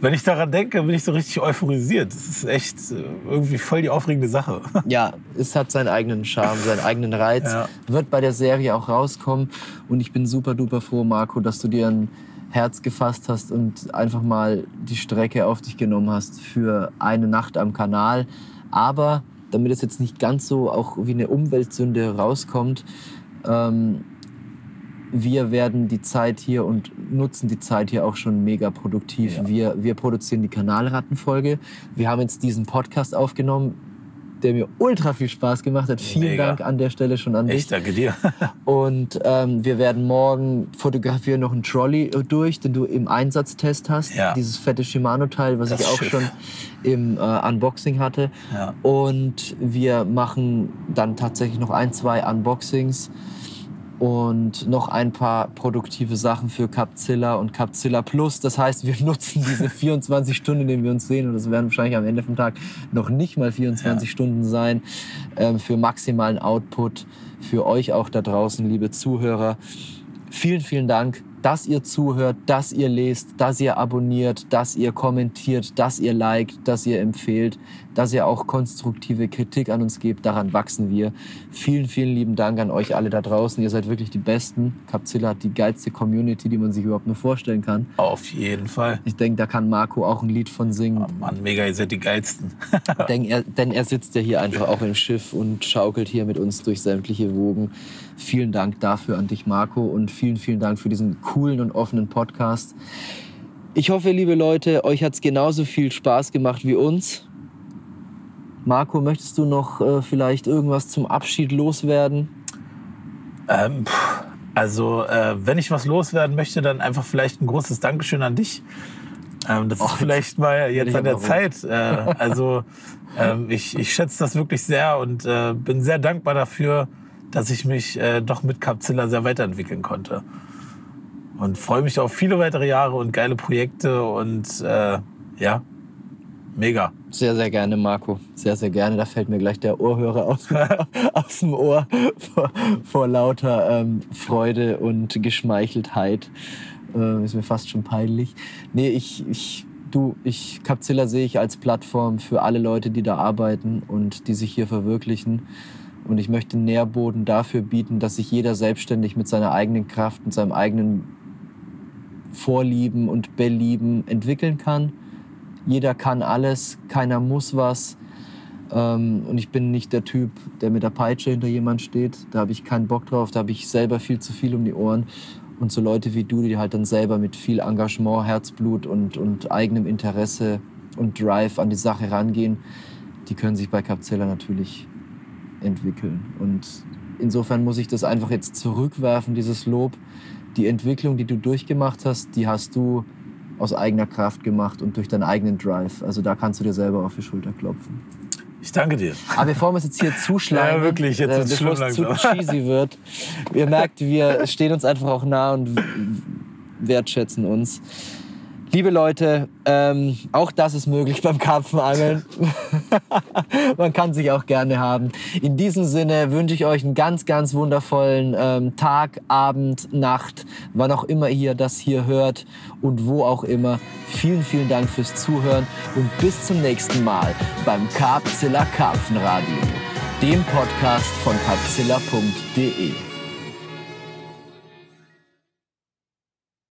wenn ich daran denke, bin ich so richtig euphorisiert. Das ist echt äh, irgendwie voll die aufregende Sache. [laughs] ja, es hat seinen eigenen Charme, seinen eigenen Reiz. Ja. Wird bei der Serie auch rauskommen. Und ich bin super duper froh, Marco, dass du dir ein Herz gefasst hast und einfach mal die Strecke auf dich genommen hast für eine Nacht am Kanal. Aber damit es jetzt nicht ganz so auch wie eine Umweltsünde rauskommt, ähm, wir werden die Zeit hier und nutzen die Zeit hier auch schon mega produktiv. Ja. Wir, wir produzieren die Kanalrattenfolge. Wir haben jetzt diesen Podcast aufgenommen. Der mir ultra viel Spaß gemacht hat. Vielen Mega. Dank an der Stelle schon an dich. Ich danke dir. [laughs] Und ähm, wir werden morgen fotografieren noch einen Trolley äh, durch, den du im Einsatztest hast. Ja. Dieses fette Shimano-Teil, was Das ich auch Schiff. schon im äh, Unboxing hatte. Ja. Und wir machen dann tatsächlich noch ein, zwei Unboxings und noch ein paar produktive Sachen für Capzilla und Capzilla Plus. Das heißt, wir [laughs] nutzen diese 24 Stunden, in denen wir uns sehen, und das werden wahrscheinlich am Ende vom Tag noch nicht mal 24 Ja. Stunden sein, ähm, für maximalen Output, für euch auch da draußen, liebe Zuhörer. Vielen, vielen Dank, dass ihr zuhört, dass ihr lest, dass ihr abonniert, dass ihr kommentiert, dass ihr liked, dass ihr empfehlt, dass ihr auch konstruktive Kritik an uns gebt. Daran wachsen wir. Vielen, vielen lieben Dank an euch alle da draußen. Ihr seid wirklich die Besten. Capzilla hat die geilste Community, die man sich überhaupt nur vorstellen kann. Auf jeden Fall. Ich denke, da kann Marco auch ein Lied von singen. Oh Mann, mega, ihr seid die geilsten. Denn er, denn er sitzt ja hier einfach auch im Schiff und schaukelt hier mit uns durch sämtliche Wogen. Vielen Dank dafür an dich, Marco, und vielen, vielen Dank für diesen coolen und offenen Podcast. Ich hoffe, liebe Leute, euch hat es genauso viel Spaß gemacht wie uns. Marco, möchtest du noch äh, vielleicht irgendwas zum Abschied loswerden? Ähm, also, äh, wenn ich was loswerden möchte, dann einfach vielleicht ein großes Dankeschön an dich. Ähm, das Och, ist vielleicht mal jetzt an der aber Zeit. Äh, also, [laughs] ähm, ich, ich schätze das wirklich sehr und äh, bin sehr dankbar dafür, dass ich mich äh, doch mit Capzilla sehr weiterentwickeln konnte. Und freue mich auf viele weitere Jahre und geile Projekte und äh, ja, mega. Sehr, sehr gerne, Marco. Sehr, sehr gerne. Da fällt mir gleich der Ohrhörer aus, [laughs] aus dem Ohr vor, vor lauter ähm, Freude und Geschmeicheltheit. Äh, ist mir fast schon peinlich. Nee, ich, ich, du, ich, Capzilla sehe ich als Plattform für alle Leute, die da arbeiten und die sich hier verwirklichen. Und ich möchte Nährboden dafür bieten, dass sich jeder selbstständig mit seiner eigenen Kraft und seinem eigenen Vorlieben und Belieben entwickeln kann. Jeder kann alles, keiner muss was. Ähm, und ich bin nicht der Typ, der mit der Peitsche hinter jemand steht. Da habe ich keinen Bock drauf, da habe ich selber viel zu viel um die Ohren. Und so Leute wie du, die halt dann selber mit viel Engagement, Herzblut und, und eigenem Interesse und Drive an die Sache rangehen, die können sich bei Capzella natürlich entwickeln. Und insofern muss ich das einfach jetzt zurückwerfen, dieses Lob. Die Entwicklung, die du durchgemacht hast, die hast du aus eigener Kraft gemacht und durch deinen eigenen Drive. Also da kannst du dir selber auf die Schulter klopfen. Ich danke dir. Aber bevor wir es jetzt hier [laughs] zuschlagen, Ja, wirklich, jetzt wird's bevor es zu cheesy wird, ihr merkt, wir stehen uns einfach auch nah und wertschätzen uns. Liebe Leute, ähm, auch das ist möglich beim Karpfenangeln. [laughs] Man kann sich auch gerne haben. In diesem Sinne wünsche ich euch einen ganz, ganz wundervollen ähm, Tag, Abend, Nacht, wann auch immer ihr das hier hört und wo auch immer. Vielen, vielen Dank fürs Zuhören und bis zum nächsten Mal beim Carpzilla Karpfenradio, dem Podcast von carpzilla.de.